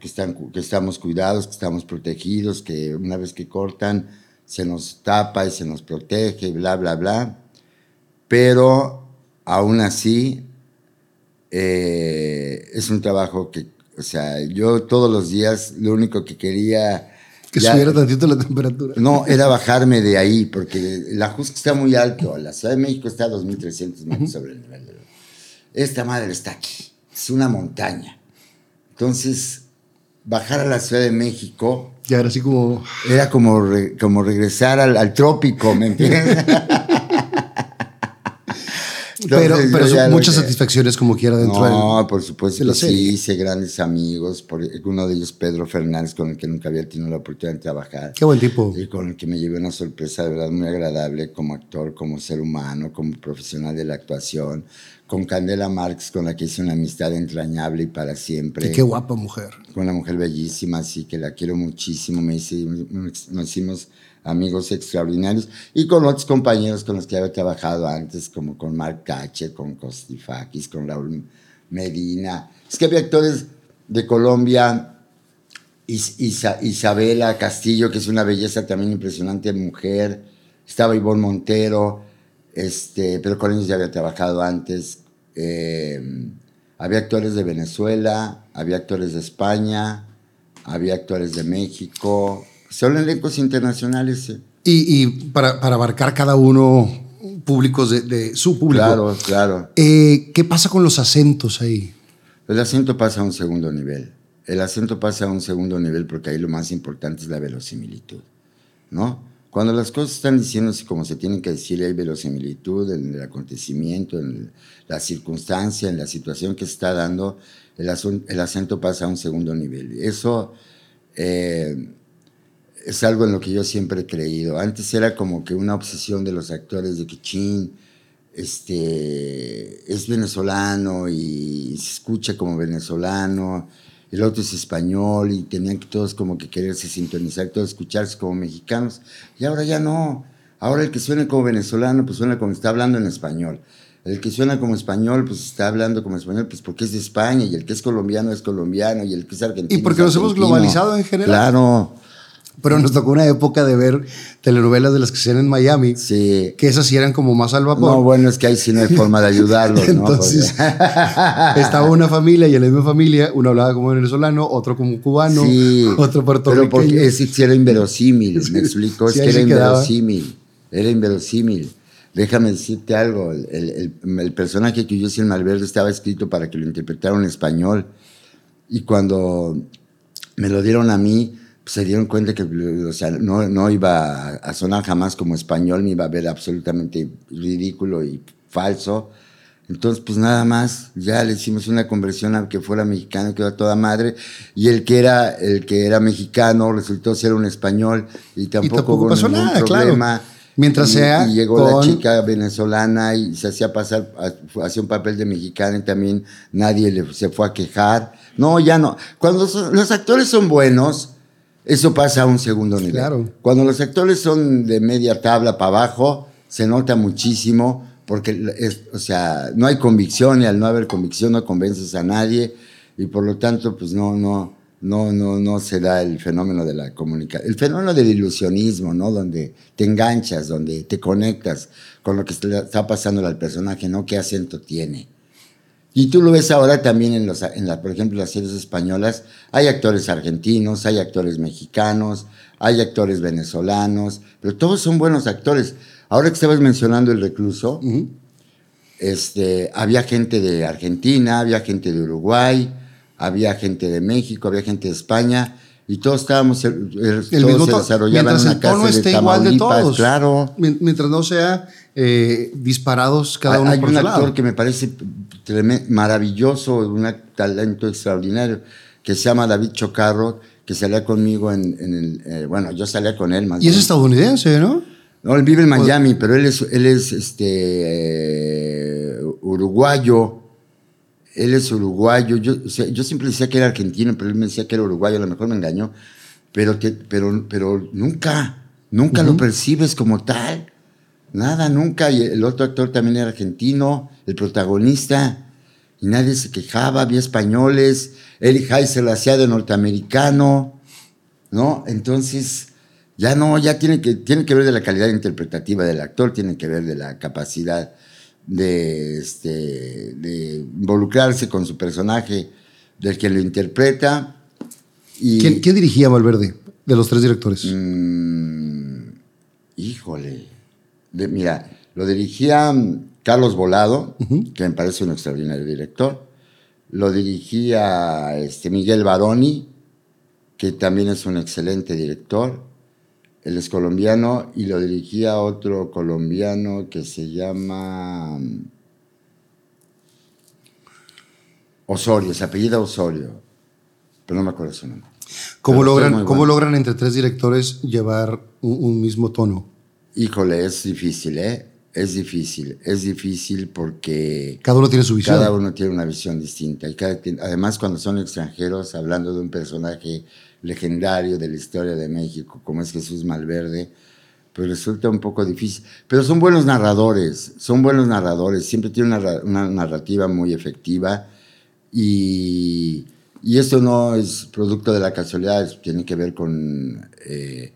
que, que estamos cuidados, que estamos protegidos, que una vez que cortan se nos tapa y se nos protege, bla, bla, bla. Pero aún así eh, es un trabajo que, o sea, yo todos los días lo único que quería que subiera tantito la temperatura. No, era bajarme de ahí, porque la Jusca está muy alto. La Ciudad de México está a 2.300 metros sobre el nivel del mar. Esta madre está aquí. Es una montaña. Entonces, bajar a la Ciudad de México. Ya era así como. Era como, como regresar al, al trópico, ¿me entiendes? pero, pero son muchas satisfacciones como quiera dentro No, por supuesto que sí, hice grandes amigos. Por, uno de ellos, Pedro Fernández, con el que nunca había tenido la oportunidad de trabajar. Qué buen tipo. Y con el que me llevé una sorpresa de verdad muy agradable como actor, como ser humano, como profesional de la actuación. Con Candela Marx, con la que hice una amistad entrañable y para siempre. Y qué guapa mujer. Con una mujer bellísima, así que la quiero muchísimo. Me hice, nos hicimos amigos extraordinarios, y con otros compañeros con los que había trabajado antes, como con Mark Cache, con Kostifakis, con Raúl Medina. Es que había actores de Colombia, Isabela Castillo, que es una belleza también impresionante, mujer, estaba Ivonne Montero, este, pero con ellos ya había trabajado antes. Eh, había actores de Venezuela, había actores de España, había actores de México, son elencos internacionales. Y, para, para, abarcar cada uno públicos de, su público. Claro, claro. Eh, ¿Qué pasa con los acentos ahí? El acento pasa a un segundo nivel. El acento pasa a un segundo nivel porque ahí lo más importante es la verosimilitud, ¿no? Cuando las cosas están diciéndose como se tienen que decir, hay verosimilitud en el acontecimiento, en la circunstancia, en la situación que se está dando, el, el acento pasa a un segundo nivel. Eso eh, es algo en lo que yo siempre he creído. Antes era como que una obsesión de los actores de que chin, este, es venezolano y se escucha como venezolano, el otro es español y tenían que todos como que quererse sintonizar, todos escucharse como mexicanos. Y ahora ya no. Ahora el que suena como venezolano, pues suena como está hablando en español. El que suena como español, pues está hablando como español, pues porque es de España, y el que es colombiano es colombiano, y el que es argentino. Y porque nos hemos globalizado en general. Claro. Pero nos tocó una época de ver telenovelas de las que se en Miami. Sí. Que esas sí eran como más al vapor. No, bueno, es que ahí sí no hay forma de ayudarlos, Entonces, estaba una familia y en la misma familia, uno hablaba como venezolano, otro como cubano, otro puertorriqueño. Pero porque es, era inverosímil, me explico, es que era inverosímil, era inverosímil. Déjame decirte algo, el, el, personaje que yo hice en Malverde estaba escrito para que lo interpretara en español. Y cuando me lo dieron a mí, se dieron cuenta que o sea, no, no iba a sonar jamás como español, me iba a ver absolutamente ridículo y falso. Entonces, pues nada más, ya le hicimos una conversión a que fuera mexicano, que era toda madre, y el que era, el que era mexicano resultó ser un español y tampoco, hubo pasó ningún nada, problema. Claro. Mientras sea. Y llegó la chica venezolana y se hacía pasar, hacía un papel de mexicana y también nadie le, se fue a quejar. No, ya no. Cuando los actores son buenos, eso pasa a un segundo nivel. Claro. Cuando los actores son de media tabla para abajo, se nota muchísimo porque, o sea, no hay convicción y al no haber convicción no convences a nadie y por lo tanto, pues no, no, no, no, no se da el fenómeno de la comunicación, el fenómeno del ilusionismo, ¿no? Donde te enganchas, donde te conectas con lo que está pasando al personaje, ¿no? ¿Qué acento tiene? Y tú lo ves ahora también en, los, en la, por ejemplo, las series españolas. Hay actores argentinos, hay actores mexicanos, hay actores venezolanos, pero todos son buenos actores. Ahora que estabas mencionando El Recluso, este, había gente de Argentina, había gente de Uruguay, había gente de México, había gente de España y todos estábamos, eh, eh, el todos se desarrollaban en una casa de igual de todos. claro. Mientras no sea eh, disparados cada uno hay por un actor que me parece maravilloso, un talento extraordinario, que se llama David Chocarro, que salía conmigo en, el, bueno, yo salía con él más. Y es estadounidense, ¿no? No, él vive en Miami, pero él es, él es este, uruguayo él es uruguayo. Yo, o sea, yo siempre decía que era argentino, pero él me decía que era uruguayo. A lo mejor me engañó. Pero, te- pero, pero nunca, nunca lo percibes como tal. Nada, nunca. Y el otro actor también era argentino, el protagonista. Y nadie se quejaba, había españoles. Eli se lo hacía de norteamericano. ¿No? Entonces, ya no, ya tiene que, tiene que ver de la calidad interpretativa del actor, tiene que ver de la capacidad de, este, de involucrarse con su personaje, del que lo interpreta. Y, ¿Quién, quién dirigía Valverde de los tres directores? Mm, híjole. De- mira, lo dirigía mm, Carlos Volado, que me parece un extraordinario director. Lo dirigía este, Miguel Baroni, que también es un excelente director. Él es colombiano y lo dirigía otro colombiano que se llama mm, Osorio, se apellida Osorio, pero no me acuerdo su nombre. ¿Cómo, pero logran, ¿Cómo bueno. logran entre tres directores llevar un, un mismo tono? Híjole, es difícil, ¿eh? Es difícil, es difícil porque Cada uno tiene su visión. cada uno tiene una visión distinta. Y cada además, cuando son extranjeros, hablando de un personaje legendario de la historia de México, como es Jesús Malverde, pues resulta un poco difícil. Pero son buenos narradores, son buenos narradores, siempre tienen una, una narrativa muy efectiva y, y esto no es producto de la casualidad, tiene que ver con eh,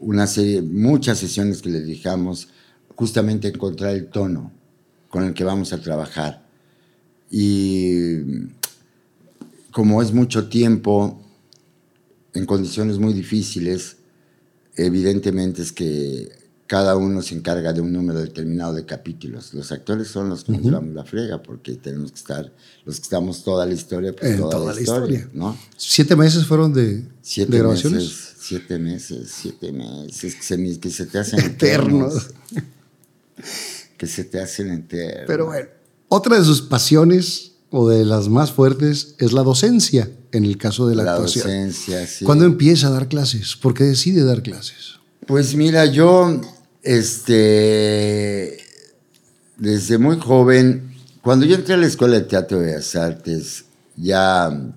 una serie, muchas sesiones que le dedicamos justamente encontrar el tono con el que vamos a trabajar. Y como es mucho tiempo, en condiciones muy difíciles, evidentemente es que cada uno se encarga de un número determinado de capítulos. Los actores son los que nos la frega, porque tenemos que estar, los que estamos toda la historia, pues En toda, toda la, la historia, historia. ¿no? ¿Siete meses fueron de, Siete de grabaciones? meses, siete meses, siete meses, que se, me- que se te hacen Eternos. eternos. que se te hacen eternos. Pero bueno, otra de sus pasiones o de las más fuertes es la docencia, en el caso de la, la actuación. docencia, sí. ¿Cuándo empieza a dar clases? ¿Por qué decide dar clases? Pues mira, yo, este, desde muy joven, cuando yo entré a la Escuela de Teatro de Bellas Artes, ya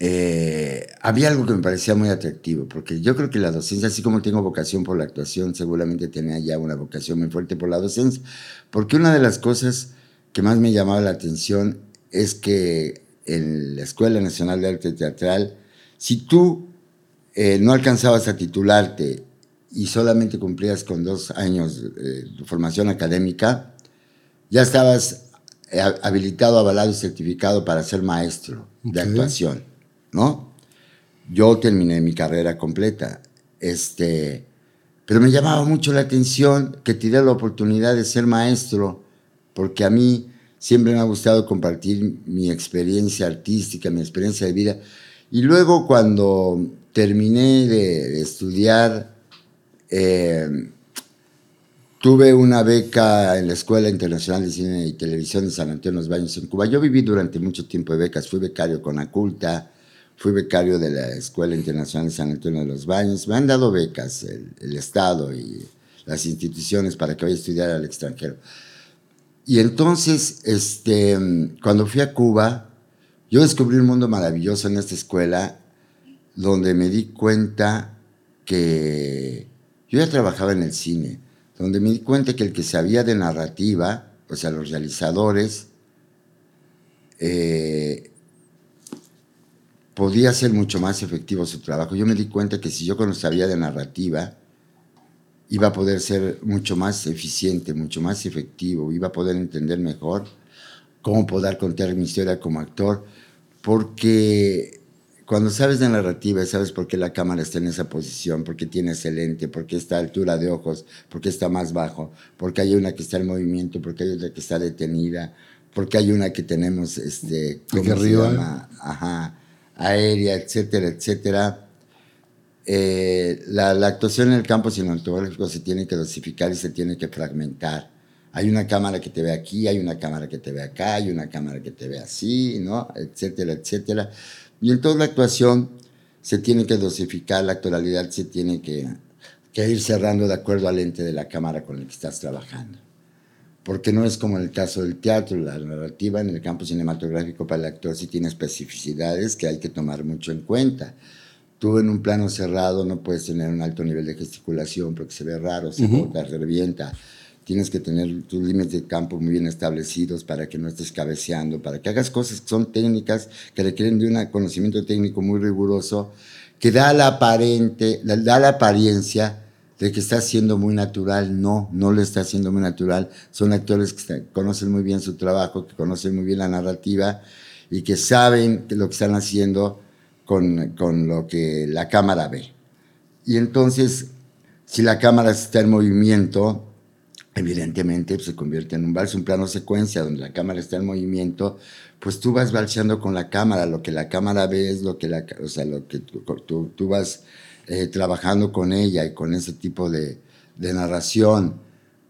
eh, había algo que me parecía muy atractivo, porque yo creo que la docencia, así como tengo vocación por la actuación, seguramente tenía ya una vocación muy fuerte por la docencia, porque una de las cosas que más me llamaba la atención es que en la Escuela Nacional de Arte Teatral, si tú eh, no alcanzabas a titularte y solamente cumplías con dos años eh, de formación académica, ya estabas eh, habilitado, avalado y certificado para ser maestro de actuación, ¿no? Yo terminé mi carrera completa, este, pero me llamaba mucho la atención que te diera la oportunidad de ser maestro, porque a mí siempre me ha gustado compartir mi experiencia artística, mi experiencia de vida. Y luego cuando terminé de, estudiar, eh, tuve una beca en la Escuela Internacional de Cine y Televisión de San Antonio de los Baños en Cuba. Yo viví durante mucho tiempo de becas, fui becario con Aculta, fui becario de la Escuela Internacional de San Antonio de los Baños. Me han dado becas el, el Estado y las instituciones para que vaya a estudiar al extranjero. Y entonces, este, cuando fui a Cuba, yo descubrí un mundo maravilloso en esta escuela donde me di cuenta que yo ya trabajaba en el cine, donde me di cuenta que el que sabía de narrativa, o sea, los realizadores, eh, podía hacer mucho más efectivo su trabajo. Yo me di cuenta que si yo cuando sabía de narrativa, iba a poder ser mucho más eficiente, mucho más efectivo, iba a poder entender mejor cómo poder contar mi historia como actor, porque cuando sabes de narrativa, sabes por qué la cámara está en esa posición, por qué tiene ese lente, por qué está a altura de ojos, por qué está más bajo, por qué hay una que está en movimiento, por qué hay otra que está detenida, por qué hay una que tenemos, este, ¿cómo se arriba. llama? Ajá, aérea, etcétera, etcétera. Eh, la, la actuación en el campo cinematográfico se tiene que dosificar y se tiene que fragmentar. Hay una cámara que te ve aquí, hay una cámara que te ve acá, hay una cámara que te ve así, ¿no? Etcétera, etcétera. Y en toda la actuación se tiene que dosificar, la actualidad se tiene que, que ir cerrando de acuerdo al lente de la cámara con el que estás trabajando. porque no es como en el caso del teatro, la narrativa en el campo cinematográfico para el actor sí tiene especificidades que hay que tomar mucho en cuenta. Tú en un plano cerrado no puedes tener un alto nivel de gesticulación porque se ve raro, se bota, revienta. Tienes que tener tus límites de campo muy bien establecidos para que no estés cabeceando, para que hagas cosas que son técnicas, que requieren de un conocimiento técnico muy riguroso, que da la, aparente, da la apariencia de que está siendo muy natural. No, no le está haciendo muy natural. Son actores que conocen muy bien su trabajo, que conocen muy bien la narrativa y que saben lo que están haciendo con, con lo que la cámara ve. Y entonces, si la cámara está en movimiento, evidentemente se convierte en un vals, un plano secuencia donde la cámara está en movimiento, pues tú vas balseando con la cámara, lo que la cámara ve es lo que la, o sea, lo que tú, tú vas eh, trabajando con ella y con ese tipo de, de, narración,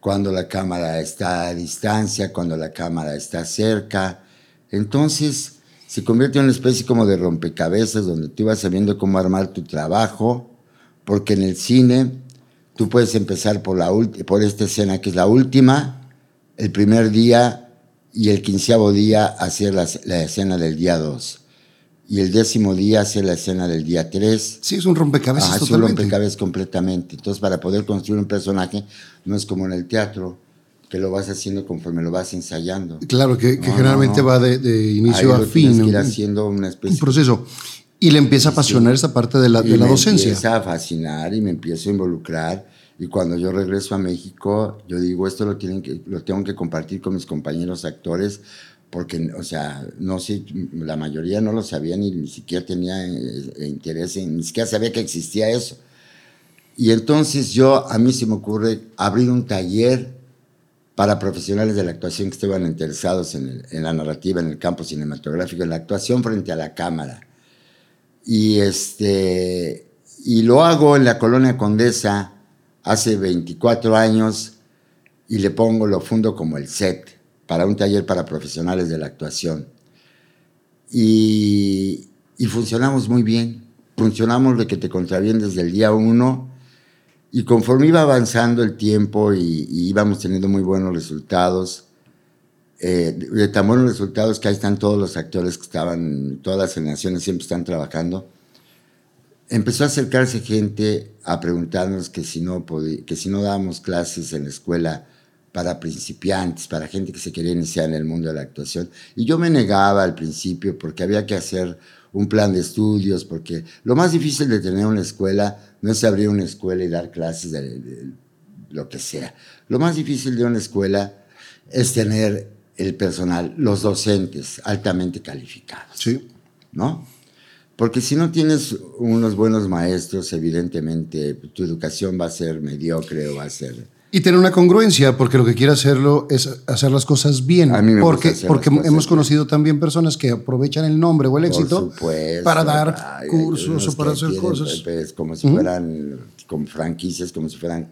cuando la cámara está a distancia, cuando la cámara está cerca. Entonces se convierte en una especie como de rompecabezas donde tú vas sabiendo cómo armar tu trabajo, porque en el cine tú puedes empezar por, la por esta escena que es la última, el primer día y el quinceavo día hacer la, la escena del día 2 y el décimo día hace la escena del día 3. Sí, es un rompecabezas. Ah, es un rompecabezas completamente. Entonces, para poder construir un personaje, no es como en el teatro, que lo vas haciendo conforme lo vas ensayando. Claro, que, generalmente va de, inicio a fin. Que ir haciendo una especie. Un proceso. Y le empieza a apasionar esta parte de la, de la docencia. Me empieza a fascinar y me empiezo a involucrar. Y cuando yo regreso a México, yo digo, esto lo, tienen que, lo tengo que compartir con mis compañeros actores porque, o sea, no sé, la mayoría no lo sabía ni, ni siquiera tenía eh, interés en, ni siquiera sabía que existía eso. Y entonces yo, a mí se me ocurre abrir un taller para profesionales de la actuación que estaban interesados en, la narrativa, en el campo cinematográfico, en la actuación frente a la cámara. Y, este, y lo hago en la Colonia Condesa hace 24 años y le pongo, lo fundo como el set para un taller para profesionales de la actuación. Y, funcionamos muy bien. Funcionamos de que te contravían desde el día uno. Y conforme iba avanzando el tiempo y, íbamos teniendo muy buenos resultados, eh, de tan buenos resultados que ahí están todos los actores que estaban, todas las generaciones siempre están trabajando, empezó a acercarse gente a preguntarnos que si no, que si no dábamos clases en la escuela para principiantes, para gente que se quería iniciar en el mundo de la actuación. Y yo me negaba al principio porque había que hacer un plan de estudios, porque lo más difícil de tener una escuela no es abrir una escuela y dar clases de, lo que sea. Lo más difícil de una escuela es tener el personal, los docentes altamente calificados. Sí. ¿No? Porque si no tienes unos buenos maestros, evidentemente tu educación va a ser mediocre o va a ser y tener una congruencia, porque lo que quiere hacerlo es hacer las cosas bien. A mí me porque gusta porque hemos conocido también personas que aprovechan el nombre o el éxito para dar cursos o para hacer cosas. Pues, como si fueran como franquicias, como si fueran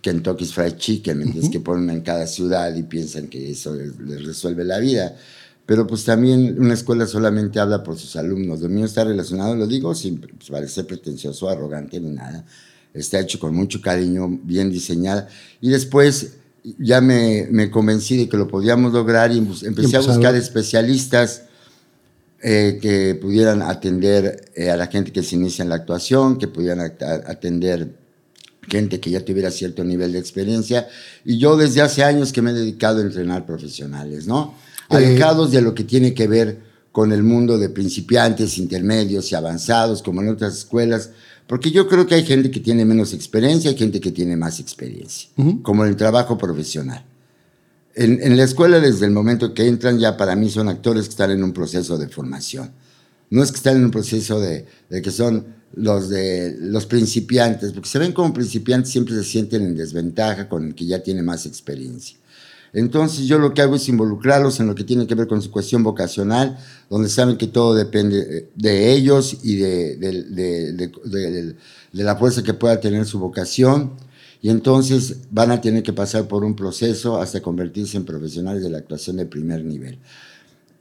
Kentucky's Fried Chicken, que ponen en cada ciudad y piensan que eso les resuelve la vida. Pero pues también una escuela solamente habla por sus alumnos. Lo mío está relacionado, lo digo sin parecer pretencioso, arrogante ni nada está hecho con mucho cariño, bien diseñada. Y después ya me, me convencí de que lo podíamos lograr y empecé a buscar especialistas eh, que pudieran atender eh, a la gente que se inicia en la actuación, que pudieran atender gente que ya tuviera cierto nivel de experiencia. Y yo desde hace años que me he dedicado a entrenar profesionales, ¿no? Eh, Alejados de lo que tiene que ver con el mundo de principiantes, intermedios y avanzados, como en otras escuelas, porque yo creo que hay gente que tiene menos experiencia y gente que tiene más experiencia, como en el trabajo profesional. En, en, la escuela, desde el momento que entran, ya para mí son actores que están en un proceso de formación. No es que están en un proceso de, de que son los, de, los principiantes, porque se ven como principiantes, siempre se sienten en desventaja con el que ya tiene más experiencia. Entonces yo lo que hago es involucrarlos en lo que tiene que ver con su cuestión vocacional, donde saben que todo depende de ellos y de, de, la fuerza que pueda tener su vocación. Y entonces van a tener que pasar por un proceso hasta convertirse en profesionales de la actuación de primer nivel.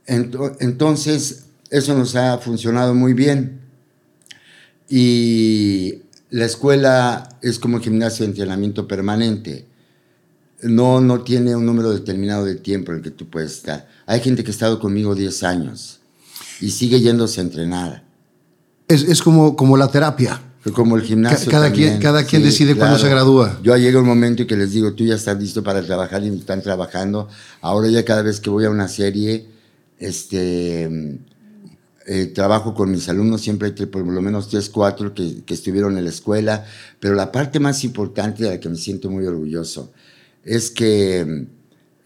Entonces, eso nos ha funcionado muy bien. Y la escuela es como gimnasio de entrenamiento permanente no, no tiene un número determinado de tiempo en el que tú puedes estar. Hay gente que ha estado conmigo 10 años y sigue yéndose a entrenar. Es, es como, como la terapia. Como el gimnasio. Ca- cada también. quien- cada quien decide cuándo se gradúa. Yo llega un momento en que les digo, tú ya estás listo para trabajar y están trabajando. Ahora ya cada vez que voy a una serie, este, eh, trabajo con mis alumnos, siempre hay por lo menos tres, cuatro que, que estuvieron en la escuela. Pero la parte más importante de la que me siento muy orgulloso es que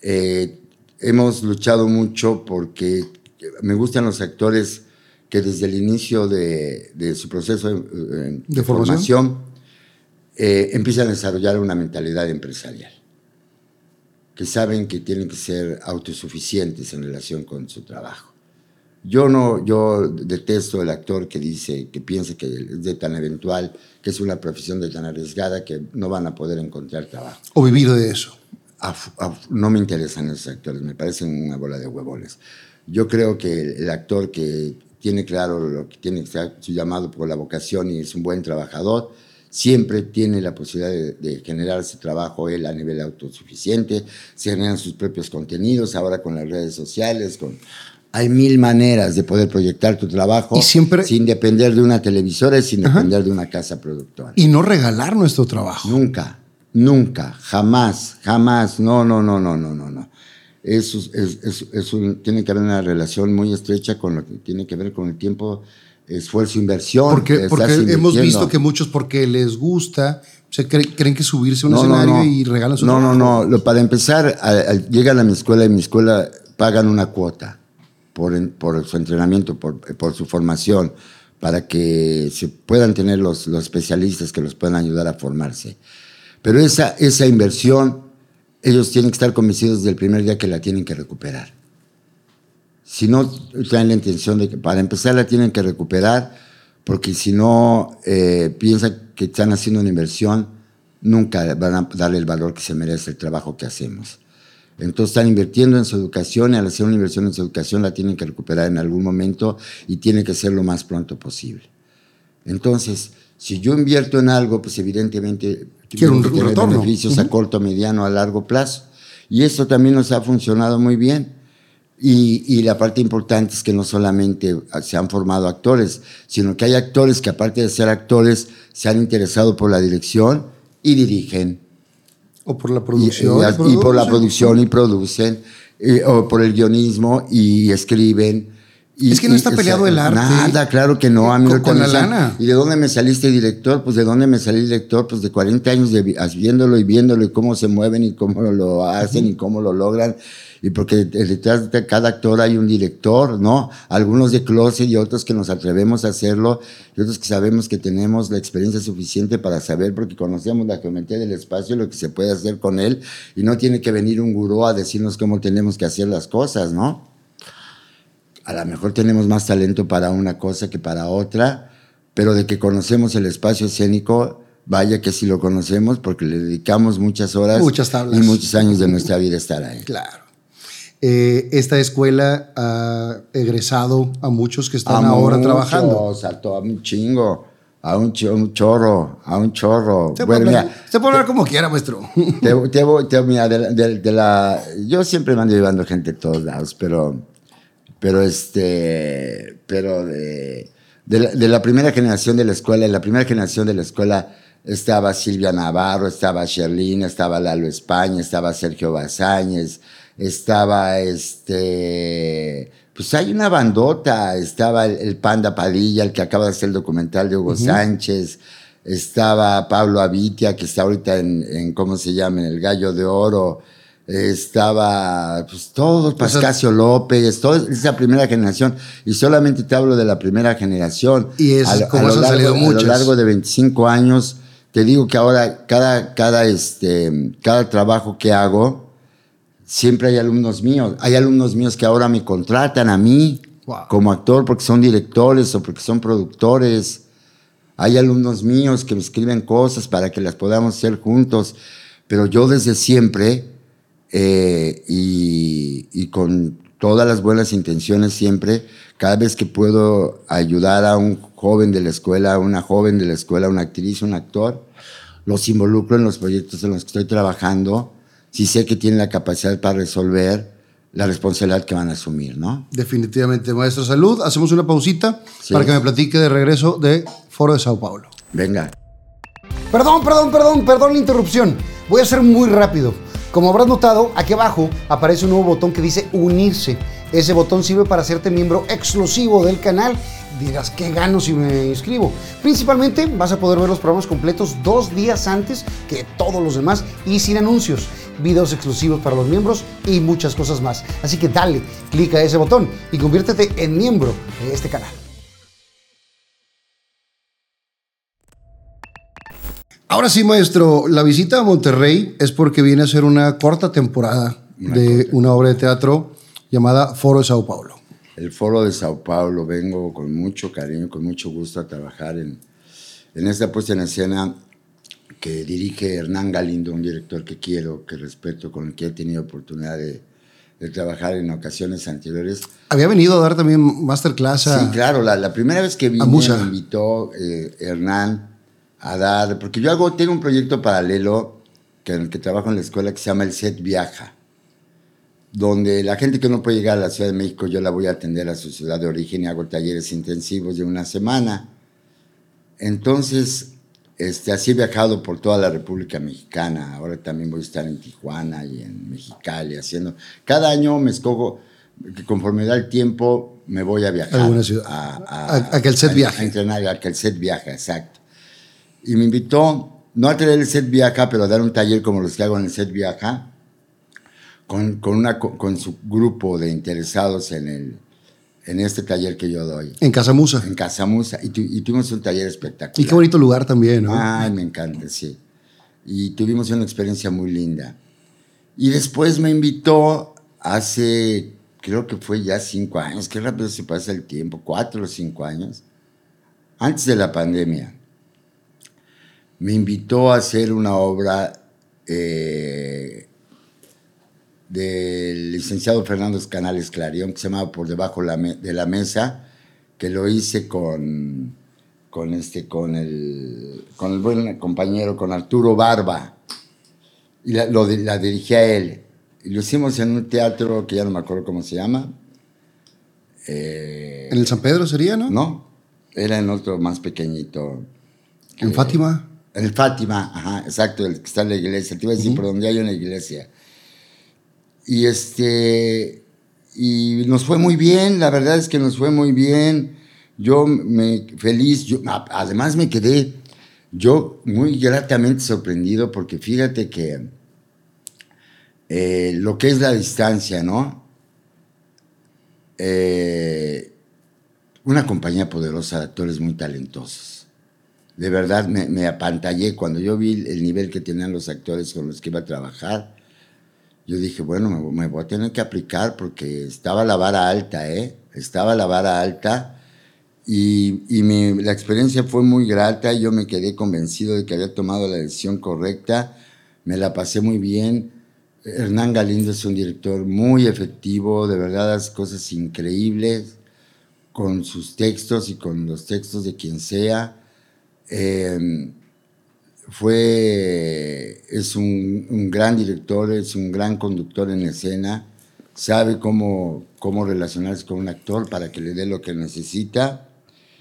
eh, hemos luchado mucho porque me gustan los actores que desde el inicio de, de su proceso de, eh, ¿De formación? formación eh, empiezan a desarrollar una mentalidad empresarial, que saben que tienen que ser autosuficientes en relación con su trabajo. Yo no, yo detesto el actor que dice, que piensa que es de tan eventual, que es una profesión de tan arriesgada que no van a poder encontrar trabajo. O vivir de eso. No me interesan esos actores, me parecen una bola de huevones. Yo creo que el, el actor que tiene claro lo que tiene que ser su llamado por la vocación y es un buen trabajador, siempre tiene la posibilidad de, de generar ese trabajo él a nivel autosuficiente, se generan sus propios contenidos, ahora con las redes sociales, con... Hay mil maneras de poder proyectar tu trabajo Y siempre- sin depender de una televisora y sin depender de una casa productora. Y no regalar nuestro trabajo. Nunca, nunca, jamás, jamás, no, no, no, no, no, no, no. Eso es, es- es- un- tiene que haber una relación muy estrecha con lo que tiene que ver con el tiempo, esfuerzo, inversión. Porque, porque hemos visto que muchos, porque les gusta, se cre- creen que subirse a un No, no, escenario no. y regalan su No, no, trabajo. no. Lo- para empezar, a- a- llegan a mi escuela y mi escuela pagan una cuota por, por su entrenamiento, por, por su formación, para que se puedan tener los, los especialistas que los puedan ayudar a formarse. Pero esa, esa inversión, ellos tienen que estar convencidos desde el primer día que la tienen que recuperar. Si no traen la intención de que, para empezar, la tienen que recuperar, porque si no eh, piensan que están haciendo una inversión, nunca van a darle el valor que se merece el trabajo que hacemos. Entonces están invirtiendo en su educación y al hacer una inversión en su educación la tienen que recuperar en algún momento y tiene que ser lo más pronto posible. Entonces, si yo invierto en algo, pues evidentemente Quiero un- tener retorno. beneficios a corto, mediano, a largo plazo. Y esto también nos ha funcionado muy bien. Y, y la parte importante es que no solamente se han formado actores, sino que hay actores que aparte de ser actores, se han interesado por la dirección y dirigen. O por la producción. y- y por la producción y producen, y- o por el guionismo y escriben. Y- Es que no está peleado el arte Nada, claro que no. A mí con- con la lana. ¿Y de dónde me saliste director? Pues de dónde me salí director, pues de 40 años de viéndolo y viéndolo y cómo se mueven y cómo lo hacen y cómo lo logran. Y porque detrás de cada actor hay un director, ¿no? Algunos de closet y otros que nos atrevemos a hacerlo y otros que sabemos que tenemos la experiencia suficiente para saber porque conocemos la geometría del espacio y lo que se puede hacer con él y no tiene que venir un gurú a decirnos cómo tenemos que hacer las cosas, ¿no? a lo mejor tenemos más talento para una cosa que para otra, pero de que conocemos el espacio escénico, vaya que sí lo conocemos porque le dedicamos muchas horas Muchas y muchos años de nuestra vida estar ahí. Claro. Eh, esta escuela ha egresado a muchos que están A ahora muchos, trabajando. To- a un chingo, a un, cho- un chorro, a un chorro. Se Bueno, puede, mira, hablar, se puede hablar como quiera, maestro. te, te voy- te- mira, de, la- de- de la, yo siempre me ando llevando gente de todos lados, pero, pero este, pero de, de, la, de la primera generación de la escuela, en la primera generación de la escuela estaba Silvia Navarro, estaba Sherlyn, estaba Lalo España, estaba Sergio Bazáñez, estaba este, pues hay una bandota, estaba el, el Panda Padilla, el que acaba de hacer el documental de Hugo Sánchez, estaba Pablo Avitia, que está ahorita en, en, ¿cómo se llama?, en El Gallo de Oro, estaba, pues todos, Pascasio López, toda esa primera generación, y solamente te hablo de la primera generación. Y es a, lo- como a lo han largo, salido a lo largo de 25 años, te digo que ahora cada, cada, este, cada trabajo que hago, siempre hay alumnos míos. Hay alumnos míos que ahora me contratan a mí Wow. como actor porque son directores o porque son productores. Hay alumnos míos que me escriben cosas para que las podamos hacer juntos. Pero yo desde siempre eh, y, y con todas las buenas intenciones siempre, cada vez que puedo ayudar a un joven de la escuela, a una joven de la escuela, una actriz, un actor, los involucro en los proyectos en los que estoy trabajando, si sé que tienen la capacidad para resolver la responsabilidad que van a asumir, ¿no? Definitivamente, maestro. Salud. Hacemos una pausita Sí. para que me platique de regreso de Foro de Sao Paulo. Venga. Perdón, perdón, perdón, perdón la interrupción. Voy a ser muy rápido. Como habrás notado, aquí abajo aparece un nuevo botón que dice unirse. Ese botón sirve para hacerte miembro exclusivo del canal. Dirás, ¿qué gano si me inscribo? Principalmente vas a poder ver los programas completos dos días antes que todos los demás y sin anuncios, videos exclusivos para los miembros y muchas cosas más. Así que dale, clica ese botón y conviértete en miembro de este canal. Ahora sí, maestro, la visita a Monterrey es porque viene a ser una corta temporada de una obra de teatro llamada Foro de Sao Paulo. El Foro de Sao Paulo, vengo con mucho cariño, con mucho gusto a trabajar en, en esta puesta en escena que dirige Hernán Galindo, un director que quiero, que respeto, con el que he tenido oportunidad de, de trabajar en ocasiones anteriores. Había venido a dar también masterclass a... Sí, claro, la, la primera vez que vine me invitó eh, Hernán a dar, porque yo hago, tengo un proyecto paralelo que, en el que trabajo en la escuela que se llama El Set Viaja, donde la gente que no puede llegar a la Ciudad de México yo la voy a atender a su ciudad de origen y hago talleres intensivos de una semana. Entonces, este, así he viajado por toda la República Mexicana. Ahora también voy a estar en Tijuana y en Mexicali haciendo. Cada año me escojo, conforme da el tiempo, me voy a viajar. Alguna ciudad. A, A- a que el set viaje. A entrenar, a que el set viaja, exacto. Y me invitó, no a traer el set viaja, pero a dar un taller como los que hago en el set viaja, con, con, una, co- con su grupo de interesados en, el, en este taller que yo doy, En Casa Musa. en Casamusa. Y, tu- y tuvimos un taller espectacular. Y qué bonito lugar también, ¿no? Ay, me encanta, sí. Y tuvimos una experiencia muy linda. Y después me invitó hace, creo que fue ya cinco años, qué rápido se pasa el tiempo, cuatro o cinco años, antes de la pandemia. Me invitó a hacer una obra eh, del licenciado Fernando Canales Clarión que se llamaba Por debajo de la mesa, que lo hice con, con, este, con, el, con el buen compañero, con Arturo Barba. Y la, lo la dirigí a él. Y lo hicimos en un teatro que ya no me acuerdo cómo se llama. Eh, En el San Pedro sería, ¿no? no, era en otro más pequeñito. En Fátima. En el Fátima, ajá, exacto, el que está en la iglesia. Te iba a decir por donde hay una iglesia. Y este. Y nos fue muy bien, la verdad es que nos fue muy bien. Yo me feliz, yo, además me quedé yo muy gratamente sorprendido porque fíjate que eh, lo que es la distancia, ¿no? Eh, una compañía poderosa de actores muy talentosos. De verdad me apantallé cuando yo vi el nivel que tenían los actores con los que iba a trabajar. Yo dije, bueno, me, me voy a tener que aplicar porque estaba la vara alta, ¿eh? Estaba la vara alta y, y mi- la experiencia fue muy grata. Yo me quedé convencido de que había tomado la decisión correcta. Me la pasé muy bien. Hernán Galindo es un director muy efectivo, de verdad hace cosas increíbles con sus textos y con los textos de quien sea. Eh, fue, es un, un gran director, es un gran conductor en escena, sabe cómo, cómo relacionarse con un actor para que le dé lo que necesita.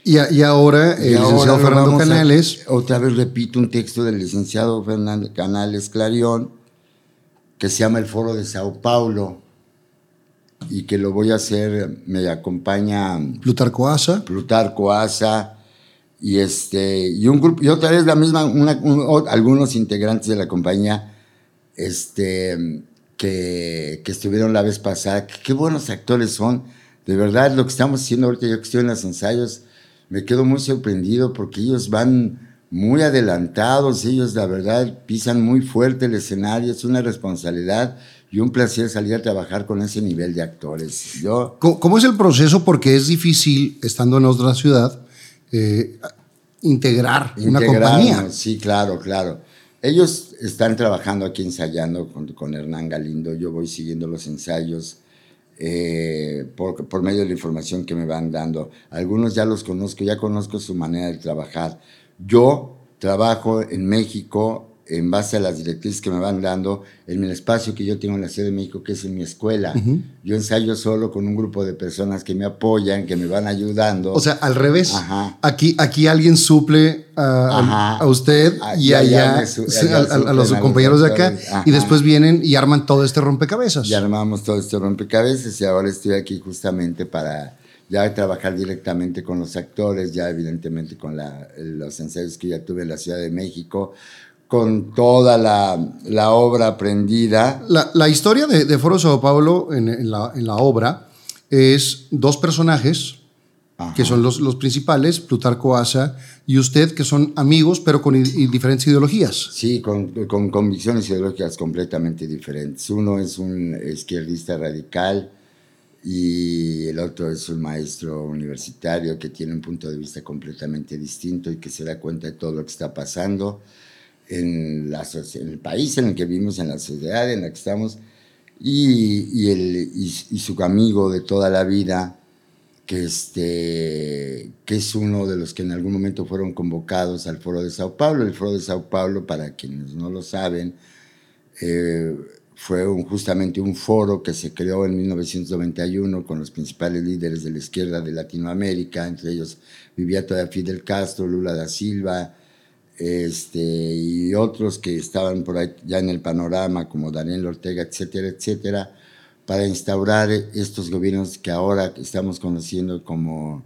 Y, a- y ahora el ahora licenciado Fernando a- Canales otra vez repito un texto del licenciado Fernando Canales Clarión, que se llama El Foro de Sao Paulo, y que lo voy a hacer, me acompaña Plutarco Asa. Plutarco Asa y este y un grupo y otra vez la misma una- un- o- algunos integrantes de la compañía este que, que estuvieron la vez pasada qué buenos actores son de verdad lo que estamos haciendo ahorita yo que estoy en los ensayos me quedo muy sorprendido porque ellos van muy adelantados ellos la verdad pisan muy fuerte el escenario es una responsabilidad y un placer salir a trabajar con ese nivel de actores yo ¿Cómo, cómo es el proceso? Porque es difícil, estando en otra ciudad, eh, integrar una compañía. Sí, claro, claro. Ellos están trabajando aquí ensayando con, con Hernán Galindo. Yo voy siguiendo los ensayos eh, por, por medio de la información que me van dando. Algunos ya los conozco, ya conozco su manera de trabajar. Yo trabajo en México en base a las directrices que me van dando, en el espacio que yo tengo en la Ciudad de México, que es en mi escuela. Yo ensayo solo con un grupo de personas que me apoyan, que me van ayudando. O sea, al revés. Aquí, aquí alguien suple a, usted ah, y allá, a, los compañeros de acá, y después vienen y arman todo este rompecabezas. Y armamos todo este rompecabezas, y ahora estoy aquí justamente para ya trabajar directamente con los actores, ya evidentemente con los ensayos que ya tuve en la Ciudad de México, con toda la, obra aprendida. La, historia de, Foro Sao Paulo en, la, obra es dos personajes que son los, los, principales, Plutarco Asa y usted, que son amigos, pero con diferentes ideologías. Sí, con, con, convicciones ideológicas completamente diferentes. Uno es un izquierdista radical y el otro es un maestro universitario que tiene un punto de vista completamente distinto y que se da cuenta de todo lo que está pasando en, la, en el país en el que vivimos, en la sociedad en la que estamos, y, y, el, y, su amigo de toda la vida, que, este, que es uno de los que en algún momento fueron convocados al Foro de Sao Paulo. El Foro de Sao Paulo, para quienes no lo saben, eh, fue un, justamente un foro que se creó en 1991 con los principales líderes de la izquierda de Latinoamérica, entre ellos vivía todavía Fidel Castro, Lula da Silva, este, y otros que estaban por ahí ya en el panorama, como Daniel Ortega, etcétera, etcétera, para instaurar estos gobiernos que ahora estamos conociendo como,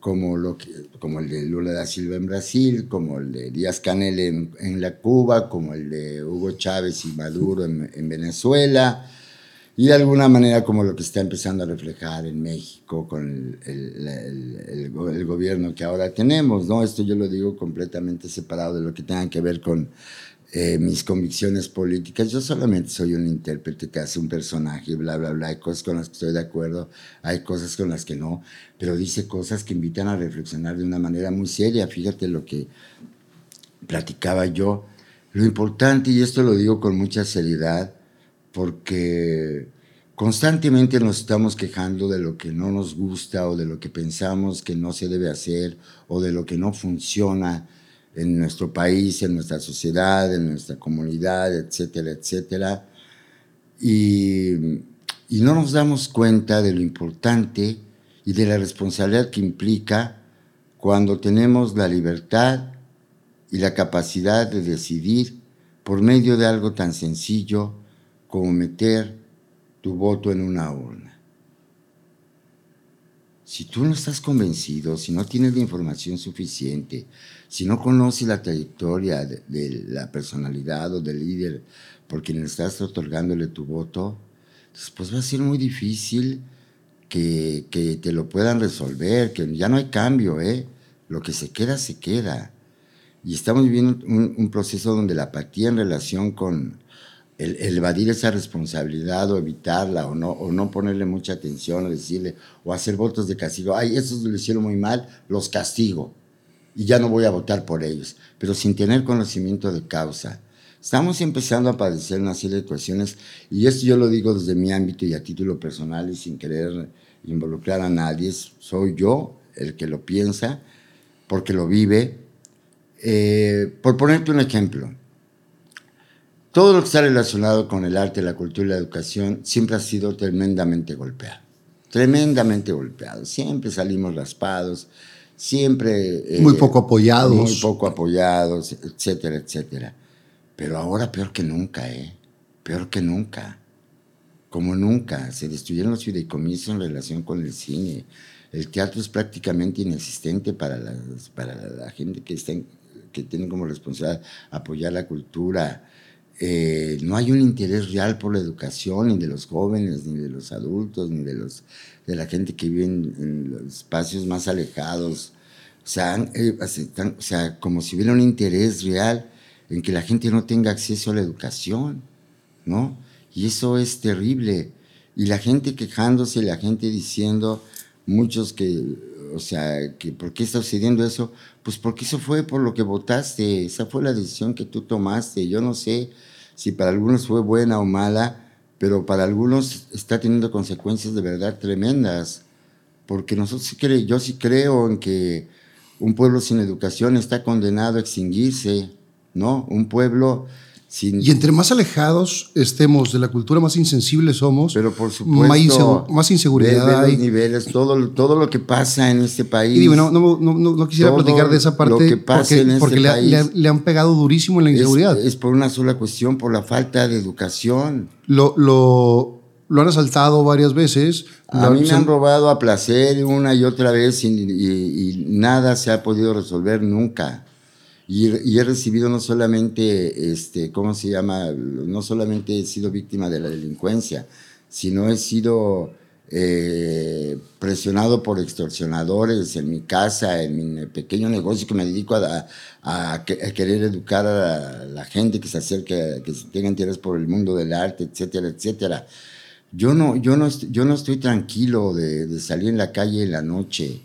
como, el de Lula da Silva en Brasil, como el de Díaz Canel en, en la Cuba, como el de Hugo Chávez y Maduro en Venezuela, y de alguna manera como lo que está empezando a reflejar en México con el, gobierno que ahora tenemos, ¿no? Esto yo lo digo completamente separado de lo que tenga que ver con eh, mis convicciones políticas. Yo solamente soy un intérprete que hace un personaje, bla, bla, bla. Hay cosas con las que estoy de acuerdo, hay cosas con las que no, pero dice cosas que invitan a reflexionar de una manera muy seria. Fíjate lo que platicaba yo. Lo importante, y esto lo digo con mucha seriedad, porque constantemente nos estamos quejando de lo que no nos gusta o de lo que pensamos que no se debe hacer o de lo que no funciona en nuestro país, en nuestra sociedad, en nuestra comunidad, etcétera, etcétera. Y, y no nos damos cuenta de lo importante y de la responsabilidad que implica cuando tenemos la libertad y la capacidad de decidir por medio de algo tan sencillo como meter tu voto en una urna. Si tú no estás convencido, si no tienes la información suficiente, si no conoces la trayectoria de, la personalidad o del líder por quien estás otorgándole tu voto, después va a ser muy difícil que, te lo puedan resolver, que ya no hay cambio, ¿eh? Lo que se queda, se queda. Y estamos viviendo un proceso donde la apatía en relación con, el, evadir esa responsabilidad o evitarla o no, o no ponerle mucha atención o decirle o hacer votos de castigo, ay, esos lo hicieron muy mal, los castigo y ya no voy a votar por ellos, pero sin tener conocimiento de causa. Estamos empezando a padecer una serie de cuestiones y esto yo lo digo desde mi ámbito y a título personal y sin querer involucrar a nadie, soy yo el que lo piensa porque lo vive. Eh, por ponerte un ejemplo, todo lo que está relacionado con el arte, la cultura y la educación siempre ha sido tremendamente golpeado. Tremendamente golpeado. Siempre salimos raspados, siempre... Eh, muy poco apoyados. Muy poco apoyados, etcétera, etcétera. Pero ahora peor que nunca, ¿eh? Peor que nunca. Como nunca. Se destruyeron los fideicomisos en relación con el cine. El teatro es prácticamente inexistente para, para la gente que, está que tiene como responsabilidad apoyar la cultura eh, no hay un interés real por la educación, ni de los jóvenes, ni de los adultos, ni de, los, de la gente que vive en, los espacios más alejados. O sea, eh, o sea, como si hubiera un interés real en que la gente no tenga acceso a la educación, ¿no? Y eso es terrible. Y la gente quejándose, la gente diciendo, muchos que, o sea, que ¿por qué está sucediendo eso? Pues porque eso fue por lo que votaste, esa fue la decisión que tú tomaste, yo no sé si para algunos fue buena o mala, pero para algunos está teniendo consecuencias de verdad tremendas, porque nosotros yo sí creo en que un pueblo sin educación está condenado a extinguirse, ¿no? Un pueblo sin... Y entre más alejados estemos de la cultura, más insensibles somos. Pero por supuesto, más, insegu- más inseguridad ve- los niveles, todo, todo lo que pasa en este país. Y digo, no, no, no, no- quisiera Todo platicar de esa parte lo que pasa porque, en este porque le, país le ha- le han pegado durísimo en la es, inseguridad. es por una sola cuestión, por la falta de educación. lo, lo, lo han asaltado varias veces. A mí me han robado a placer una y otra vez y, y- y nada se ha podido resolver nunca. Y, he recibido no solamente, este, ¿cómo se llama? No solamente he sido víctima de la delincuencia, sino he sido eh, presionado por extorsionadores en mi casa, en mi pequeño negocio que me dedico a, a a querer educar a la, gente que se acerque, que tenga interés por el mundo del arte, etcétera, etcétera. Yo no, yo no, yo no estoy tranquilo de, de salir en la calle en la noche.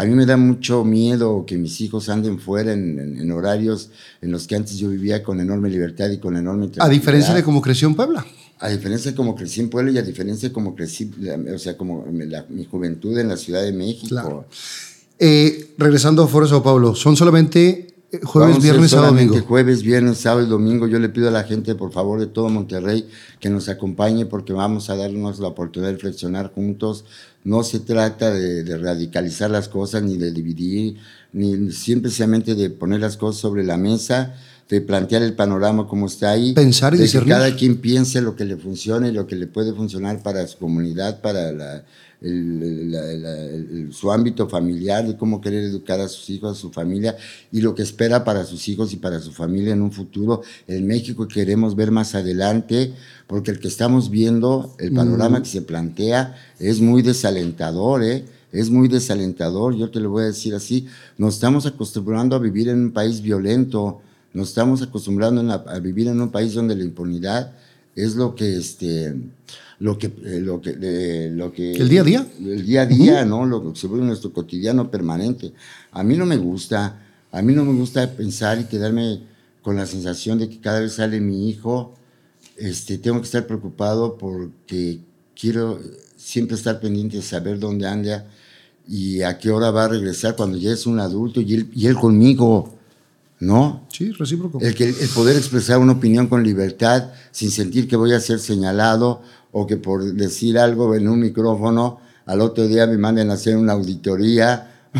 A mí me da mucho miedo que mis hijos anden fuera en, en- en horarios en los que antes yo vivía con enorme libertad y con enorme a diferencia de cómo creció en Puebla. A diferencia de como crecí en Puebla y a diferencia de como crecí, o sea, como la- mi juventud en la Ciudad de México. Claro. Eh, regresando a Foro Sao Paulo, son solamente eh, jueves, Vamos viernes, sábado, solamente domingo. Jueves, viernes, sábado y domingo. Yo le pido a la gente, por favor, de todo Monterrey, que nos acompañe porque vamos a darnos la oportunidad de reflexionar juntos. No se trata de, radicalizar las cosas, ni de dividir, ni simplemente de poner las cosas sobre la mesa, de plantear el panorama como está ahí. Pensar y de que cada quien piense lo que le funcione y lo que le puede funcionar para su comunidad, para la- el- la- la- el- su ámbito familiar, de cómo querer educar a sus hijos, a su familia y lo que espera para sus hijos y para su familia en un futuro. En México queremos ver más adelante, porque el que estamos viendo, el panorama que se plantea, es muy desalentador, ¿eh? Es muy desalentador, yo te lo voy a decir así. Nos estamos acostumbrando a vivir en un país violento, nos estamos acostumbrando la- a vivir en un país donde la impunidad es lo que este lo que eh, lo que eh, lo que El día a día. el día a día no lo que se vuelve nuestro cotidiano permanente. A mí no me gusta a mí no me gusta pensar y quedarme con la sensación de que cada vez sale mi hijo. Este tengo que estar preocupado porque quiero siempre estar pendiente de saber dónde anda y a qué hora va a regresar cuando ya es un adulto y él, y él conmigo ¿no? Sí, recíproco. El, que, el poder expresar una opinión con libertad sin sentir que voy a ser señalado o que por decir algo en un micrófono al otro día me manden a hacer una auditoría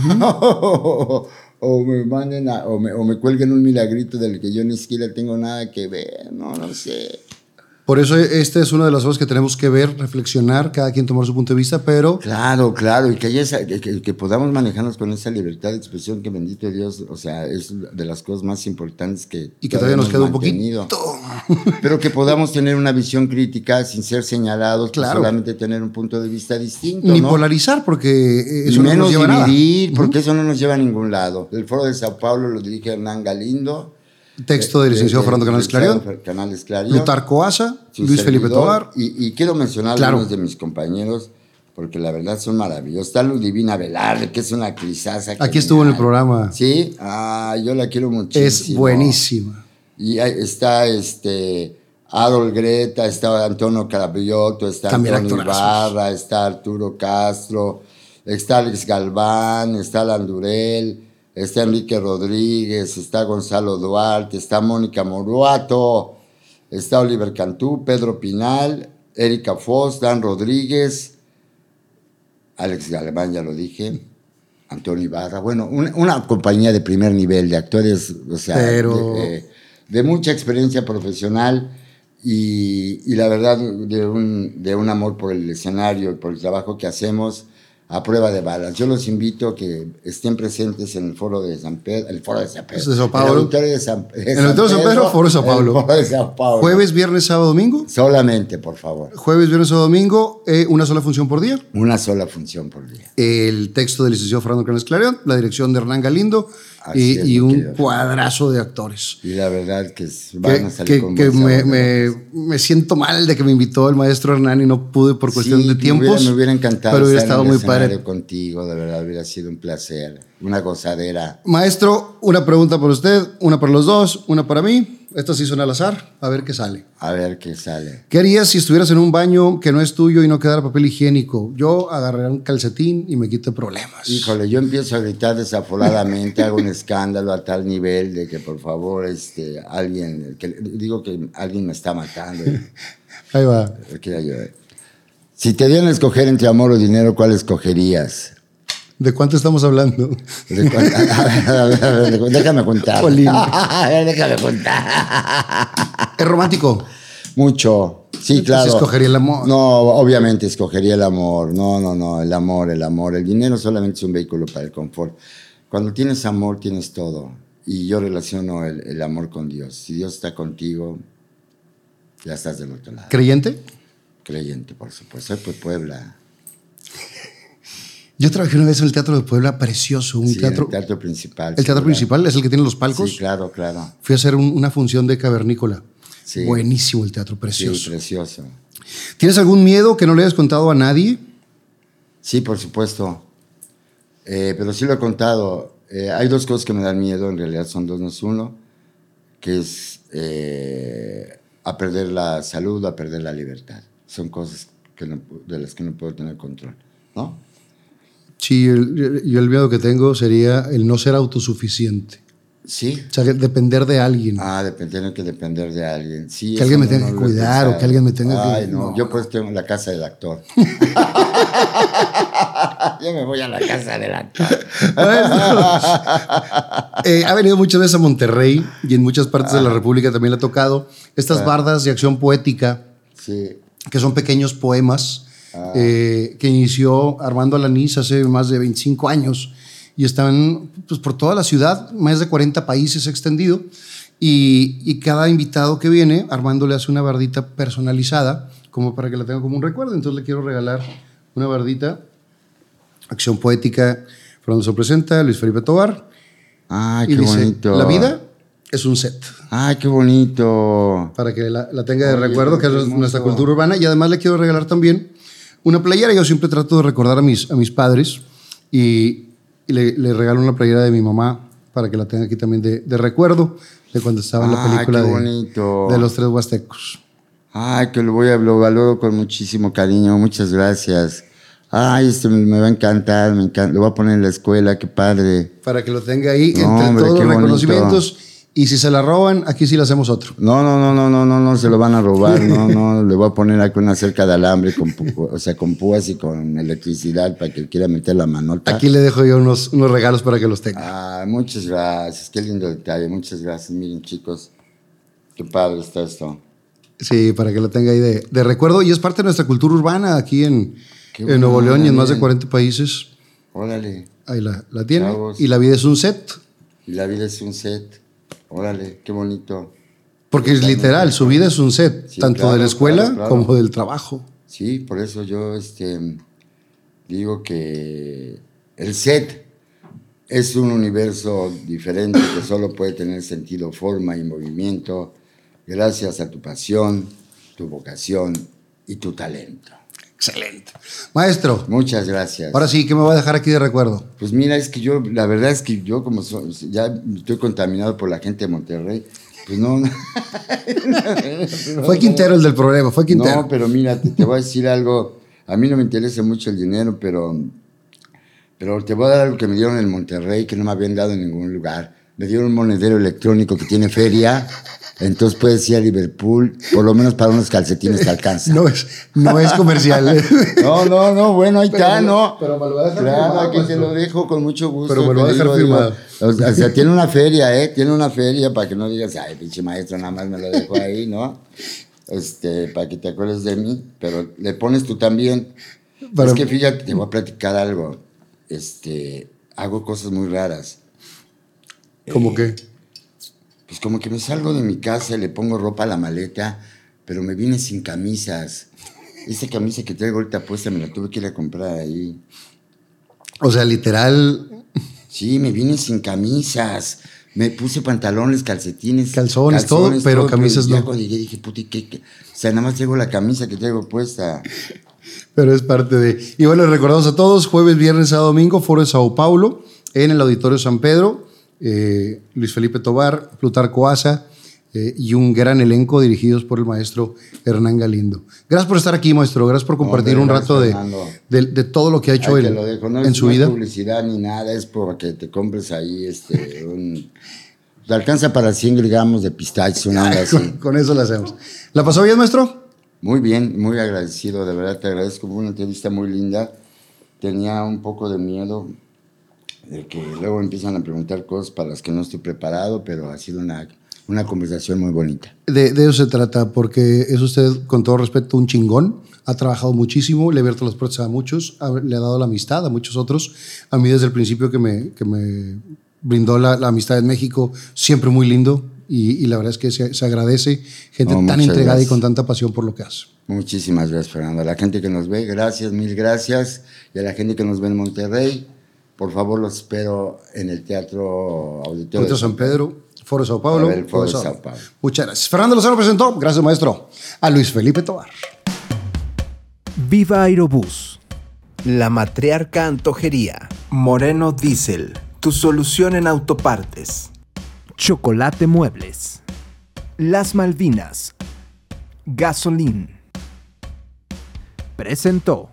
o, me manden a- o, me, o me cuelguen un milagrito del que yo ni siquiera tengo nada que ver, no, no sé. Por eso esta es una de las cosas que tenemos que ver, reflexionar, cada quien tomar su punto de vista, pero Claro, claro, y que, haya esa- que, que- que podamos manejarnos con esa libertad de expresión que bendito Dios, o sea, es de las cosas más importantes que... y que todavía nos queda un poquito. Pero que podamos tener una visión crítica sin ser señalados, pues Claro. solamente tener un punto de vista distinto. Ni ¿no? polarizar, porque eso no menos nos lleva a nada. dividir, porque eso no nos lleva a ningún lado. El foro de Sao Paulo lo dirige Hernán Galindo. Texto del licenciado Fernando Canales Clarion, Canales Clarion. Plutarco Asa, Luis Felipe Tobar. Y, y quiero mencionar Claro. algunos de mis compañeros, porque la verdad son maravillosos. Está Ludivina Velarde, que es una actrizaza. Aquí estuvo en el programa. Sí, ah, yo la quiero muchísimo. Es buenísima. Y está este Adol Greta, está Antonio Carabiotto, está También Antonio. Ibarra, está Arturo Castro, está Alex Galván, está Landurel, está Enrique Rodríguez, está Gonzalo Duarte, está Mónica Moruato, está Oliver Cantú, Pedro Pinal, Erika Foss, Dan Rodríguez, Alex Galván, ya lo dije, Antonio Ibarra, bueno, una, una compañía de primer nivel de actores, o sea, Pero- de, de- de mucha experiencia profesional y, y la verdad de un, de un amor por el escenario y por el trabajo que hacemos a prueba de balas. Yo los invito a que estén presentes en el foro de San Pedro, el foro de San Pedro. Sao Paulo. el auditorio de San, de En el de San Pedro, foro Sao el foro de Sao Paulo. Jueves, viernes, sábado, domingo. Solamente, por favor. Jueves, viernes, sábado, domingo. eh, una sola función por día. Una sola función por día. El texto del licenciado Fernando Canales Clarion, la dirección de Hernán Galindo y, y un cuadrazo de actores. Y la verdad que van Que, a salir que- con que me, me- me siento mal de que me invitó el maestro Hernán y no pude por cuestión Sí, de tiempos. hubiera- Me hubiera encantado pero hubiera estar estado en el muy padre. contigo, de verdad, hubiera sido un placer, una gozadera. Maestro, una pregunta para usted, una para los dos, una para mí. Esto sí son al azar, a ver qué sale. A ver qué sale. ¿Qué harías si estuvieras en un baño que no es tuyo y no quedara papel higiénico? Yo agarraría un calcetín y me quito problemas. Híjole, yo empiezo a gritar desaforadamente, hago un escándalo a tal nivel de que por favor, este, alguien, que, digo que alguien me está matando. Ahí va. Si te dieran a escoger entre amor o dinero, ¿cuál escogerías? ¿De cuánto estamos hablando? ¿De cuán- a ver, a ver, a ver, déjame contar. Déjame contar. ¿Es romántico? Mucho. Sí, Entonces claro. escogería el amor. No, obviamente escogería el amor. No, no, no, el amor, el amor. El dinero solamente es un vehículo para el confort. Cuando tienes amor, tienes todo. Y yo relaciono el, el amor con Dios. Si Dios está contigo, ya estás del otro lado. ¿Creyente? Creyente, por supuesto. Soy de Puebla. Yo trabajé una vez en el Teatro de Puebla, precioso. Un Sí, teatro. el teatro principal. ¿El teatro principal es el que tiene los palcos? Sí, claro, claro. Fui a hacer un- una función de cavernícola. Sí. Buenísimo el teatro, Sí, precioso. precioso. ¿Tienes algún miedo que no le hayas contado a nadie? Sí, por supuesto. Eh, pero sí lo he contado. Eh, hay dos cosas que me dan miedo, en realidad son dos, no es uno, que es eh, a perder la salud, a perder la libertad. Son cosas que no pu- de las que no puedo tener control, ¿no? Sí, yo el miedo que tengo sería el no ser autosuficiente. Sí. O sea, que depender de alguien. Ah, depend- tener que depender de alguien. Sí, Que alguien me tenga no que cuidar o que alguien me tenga que- Ay, no, no. yo pues tengo la casa del actor. yo me voy a la casa del actor. Eh, ha venido muchas veces a Monterrey y en muchas partes de la República también le ha tocado estas bardas de acción poética Sí. que son pequeños poemas eh, que inició Armando Alanís hace más de 25 años y están pues, por toda la ciudad, más de 40 países extendido y, y cada invitado que viene, Armando le hace una bardita personalizada como para que la tenga como un recuerdo, entonces le quiero regalar una bardita, acción poética, Fernando se presenta, Luis Felipe Tobar Ay, qué dice, bonito. la vida es un set Ay, qué bonito. para que la, la tenga de Oye, recuerdo, que es nuestra cultura urbana. Y además le quiero regalar también una playera. Yo siempre trato de recordar a mis, a mis padres y, y le, le regalo una playera de mi mamá para que la tenga aquí también de, de recuerdo de cuando estaba en la Ay, película de, los tres huastecos. Ay, que lo voy a lo valoro con muchísimo cariño. Muchas gracias. Ay, este me, va a encantar, me encanta. Lo voy a poner en la escuela, qué padre. Para que lo tenga ahí No, entre hombre, todos los bonito. Y si se la roban, aquí sí le hacemos otro. No, no, no, no, no, no, no, se lo van a robar, no, no, le voy a poner aquí una cerca de alambre, con, o sea, con púas y con electricidad para que quiera meter la manota. Aquí le dejo yo unos, unos regalos para que los tenga. Ah, muchas gracias, qué lindo detalle, muchas gracias. Miren, chicos, qué padre está esto. Sí, para que lo tenga ahí de, de recuerdo. Y es parte de nuestra cultura urbana aquí en, en Nuevo León y en más de miren. 40 países. Órale, Ahí la, la tiene. Chavos. Y la vida es un set. y la vida es un set. Órale, qué bonito. Porque es literal, su vida es un set, Sí, tanto claro, de la escuela claro, claro. como del trabajo. Sí, por eso yo este, digo que el set es un universo diferente que solo puede tener sentido, forma y movimiento gracias a tu pasión, tu vocación y tu talento. Excelente. Maestro, Muchas gracias. ahora sí, ¿qué me va a dejar aquí de recuerdo? Pues mira, es que yo, la verdad es que yo como so- ya estoy contaminado por la gente de Monterrey, pues no, Fue Quintero el del problema, fue Quintero. No, pero mira, te, te voy a decir algo. A mí no me interesa mucho el dinero, pero, pero te voy a dar algo que me dieron en Monterrey que no me habían dado en ningún lugar. Me dieron un monedero electrónico que tiene feria. Entonces puedes ir a Liverpool, por lo menos para unos calcetines te alcanza. No es, no es comercial. No, no, no, bueno, ahí Pero está, me ¿no? pero me lo va a dejar Claro, firmado, aquí te lo dejo con mucho gusto. Pero me lo a dejar digo, firmado. o sea, o sea, tiene una feria, ¿eh? Tiene una feria para que no digas, ay, pinche maestro, nada más me lo dejo ahí, ¿no? Este, para que te acuerdes de mí, pero le pones tú también. Es que fíjate, te voy a platicar algo. Este, hago cosas muy raras. Como que. Pues como que me salgo de mi casa y le pongo ropa a la maleta, pero me vine sin camisas. Esa camisa que traigo ahorita puesta me la tuve que ir a comprar ahí. O sea, literal, Sí, me vine sin camisas. Me puse pantalones, calcetines. Calzones, todo, pero camisas no. cuando llegué dije, puti, ¿qué, qué? O sea, nada más traigo la camisa que traigo puesta. pero es parte de. Y bueno, recordamos a todos: jueves, viernes, sábado, domingo, Foro de Sao Paulo, en el Auditorio San Pedro. Eh, Luis Felipe Tobar, Plutarco Asa, eh, y un gran elenco dirigidos por el maestro Hernán Galindo. Gracias por estar aquí, maestro. Gracias por compartir un rato de, de- de todo lo que ha hecho él te lo dejo. No en es, su no es vida. publicidad ni nada, es para que te compres ahí este, un... Te alcanza para 100 gramos de pistache, una así. Con, con eso lo hacemos. ¿La pasó bien, maestro? Muy bien, muy agradecido, de verdad te agradezco. Fue una entrevista muy linda. Tenía un poco de miedo de que luego empiezan a preguntar cosas para las que no estoy preparado, pero ha sido una, una conversación muy bonita. De, de eso se trata, porque es usted, con todo respeto, un chingón. Ha trabajado muchísimo, le ha abierto las puertas a muchos, ha- le ha dado la amistad a muchos otros. A mí desde el principio que me, que me brindó la, la amistad en México, siempre muy lindo. Y, y la verdad es que se, se agradece gente No, tan entregada y gracias. con tanta pasión por lo que hace. Muchísimas gracias, Fernando. A la gente que nos ve, gracias, mil gracias. Y a la gente que nos ve en Monterrey, por favor, los espero en el Teatro Auditorio. Teatro de San Pedro, Foro Sao Paulo. A ver, el Foro de Sao Sao Paulo. Muchas gracias. Fernando Lozano presentó, gracias maestro, a Luis Felipe Tobar. Viva Aerobús. La matriarca antojería. Moreno Diesel. Tu solución en autopartes. Chocolate Muebles. Las Malvinas. Gasolín. Presentó.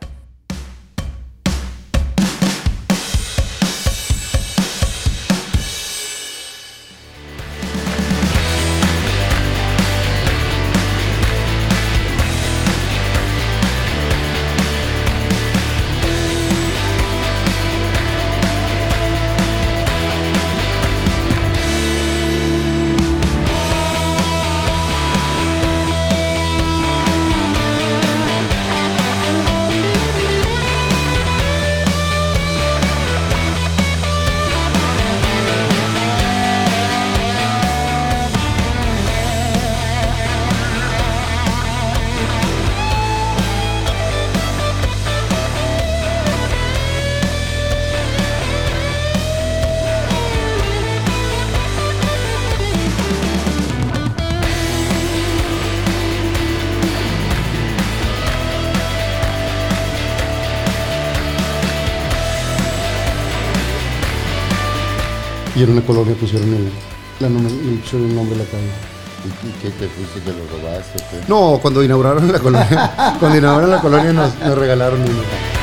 En una colonia pusieron el, la pusieron el nombre de la calle. ¿Y qué te fuiste que lo robaste? No, cuando inauguraron la colonia, cuando inauguraron la colonia nos, nos regalaron uno.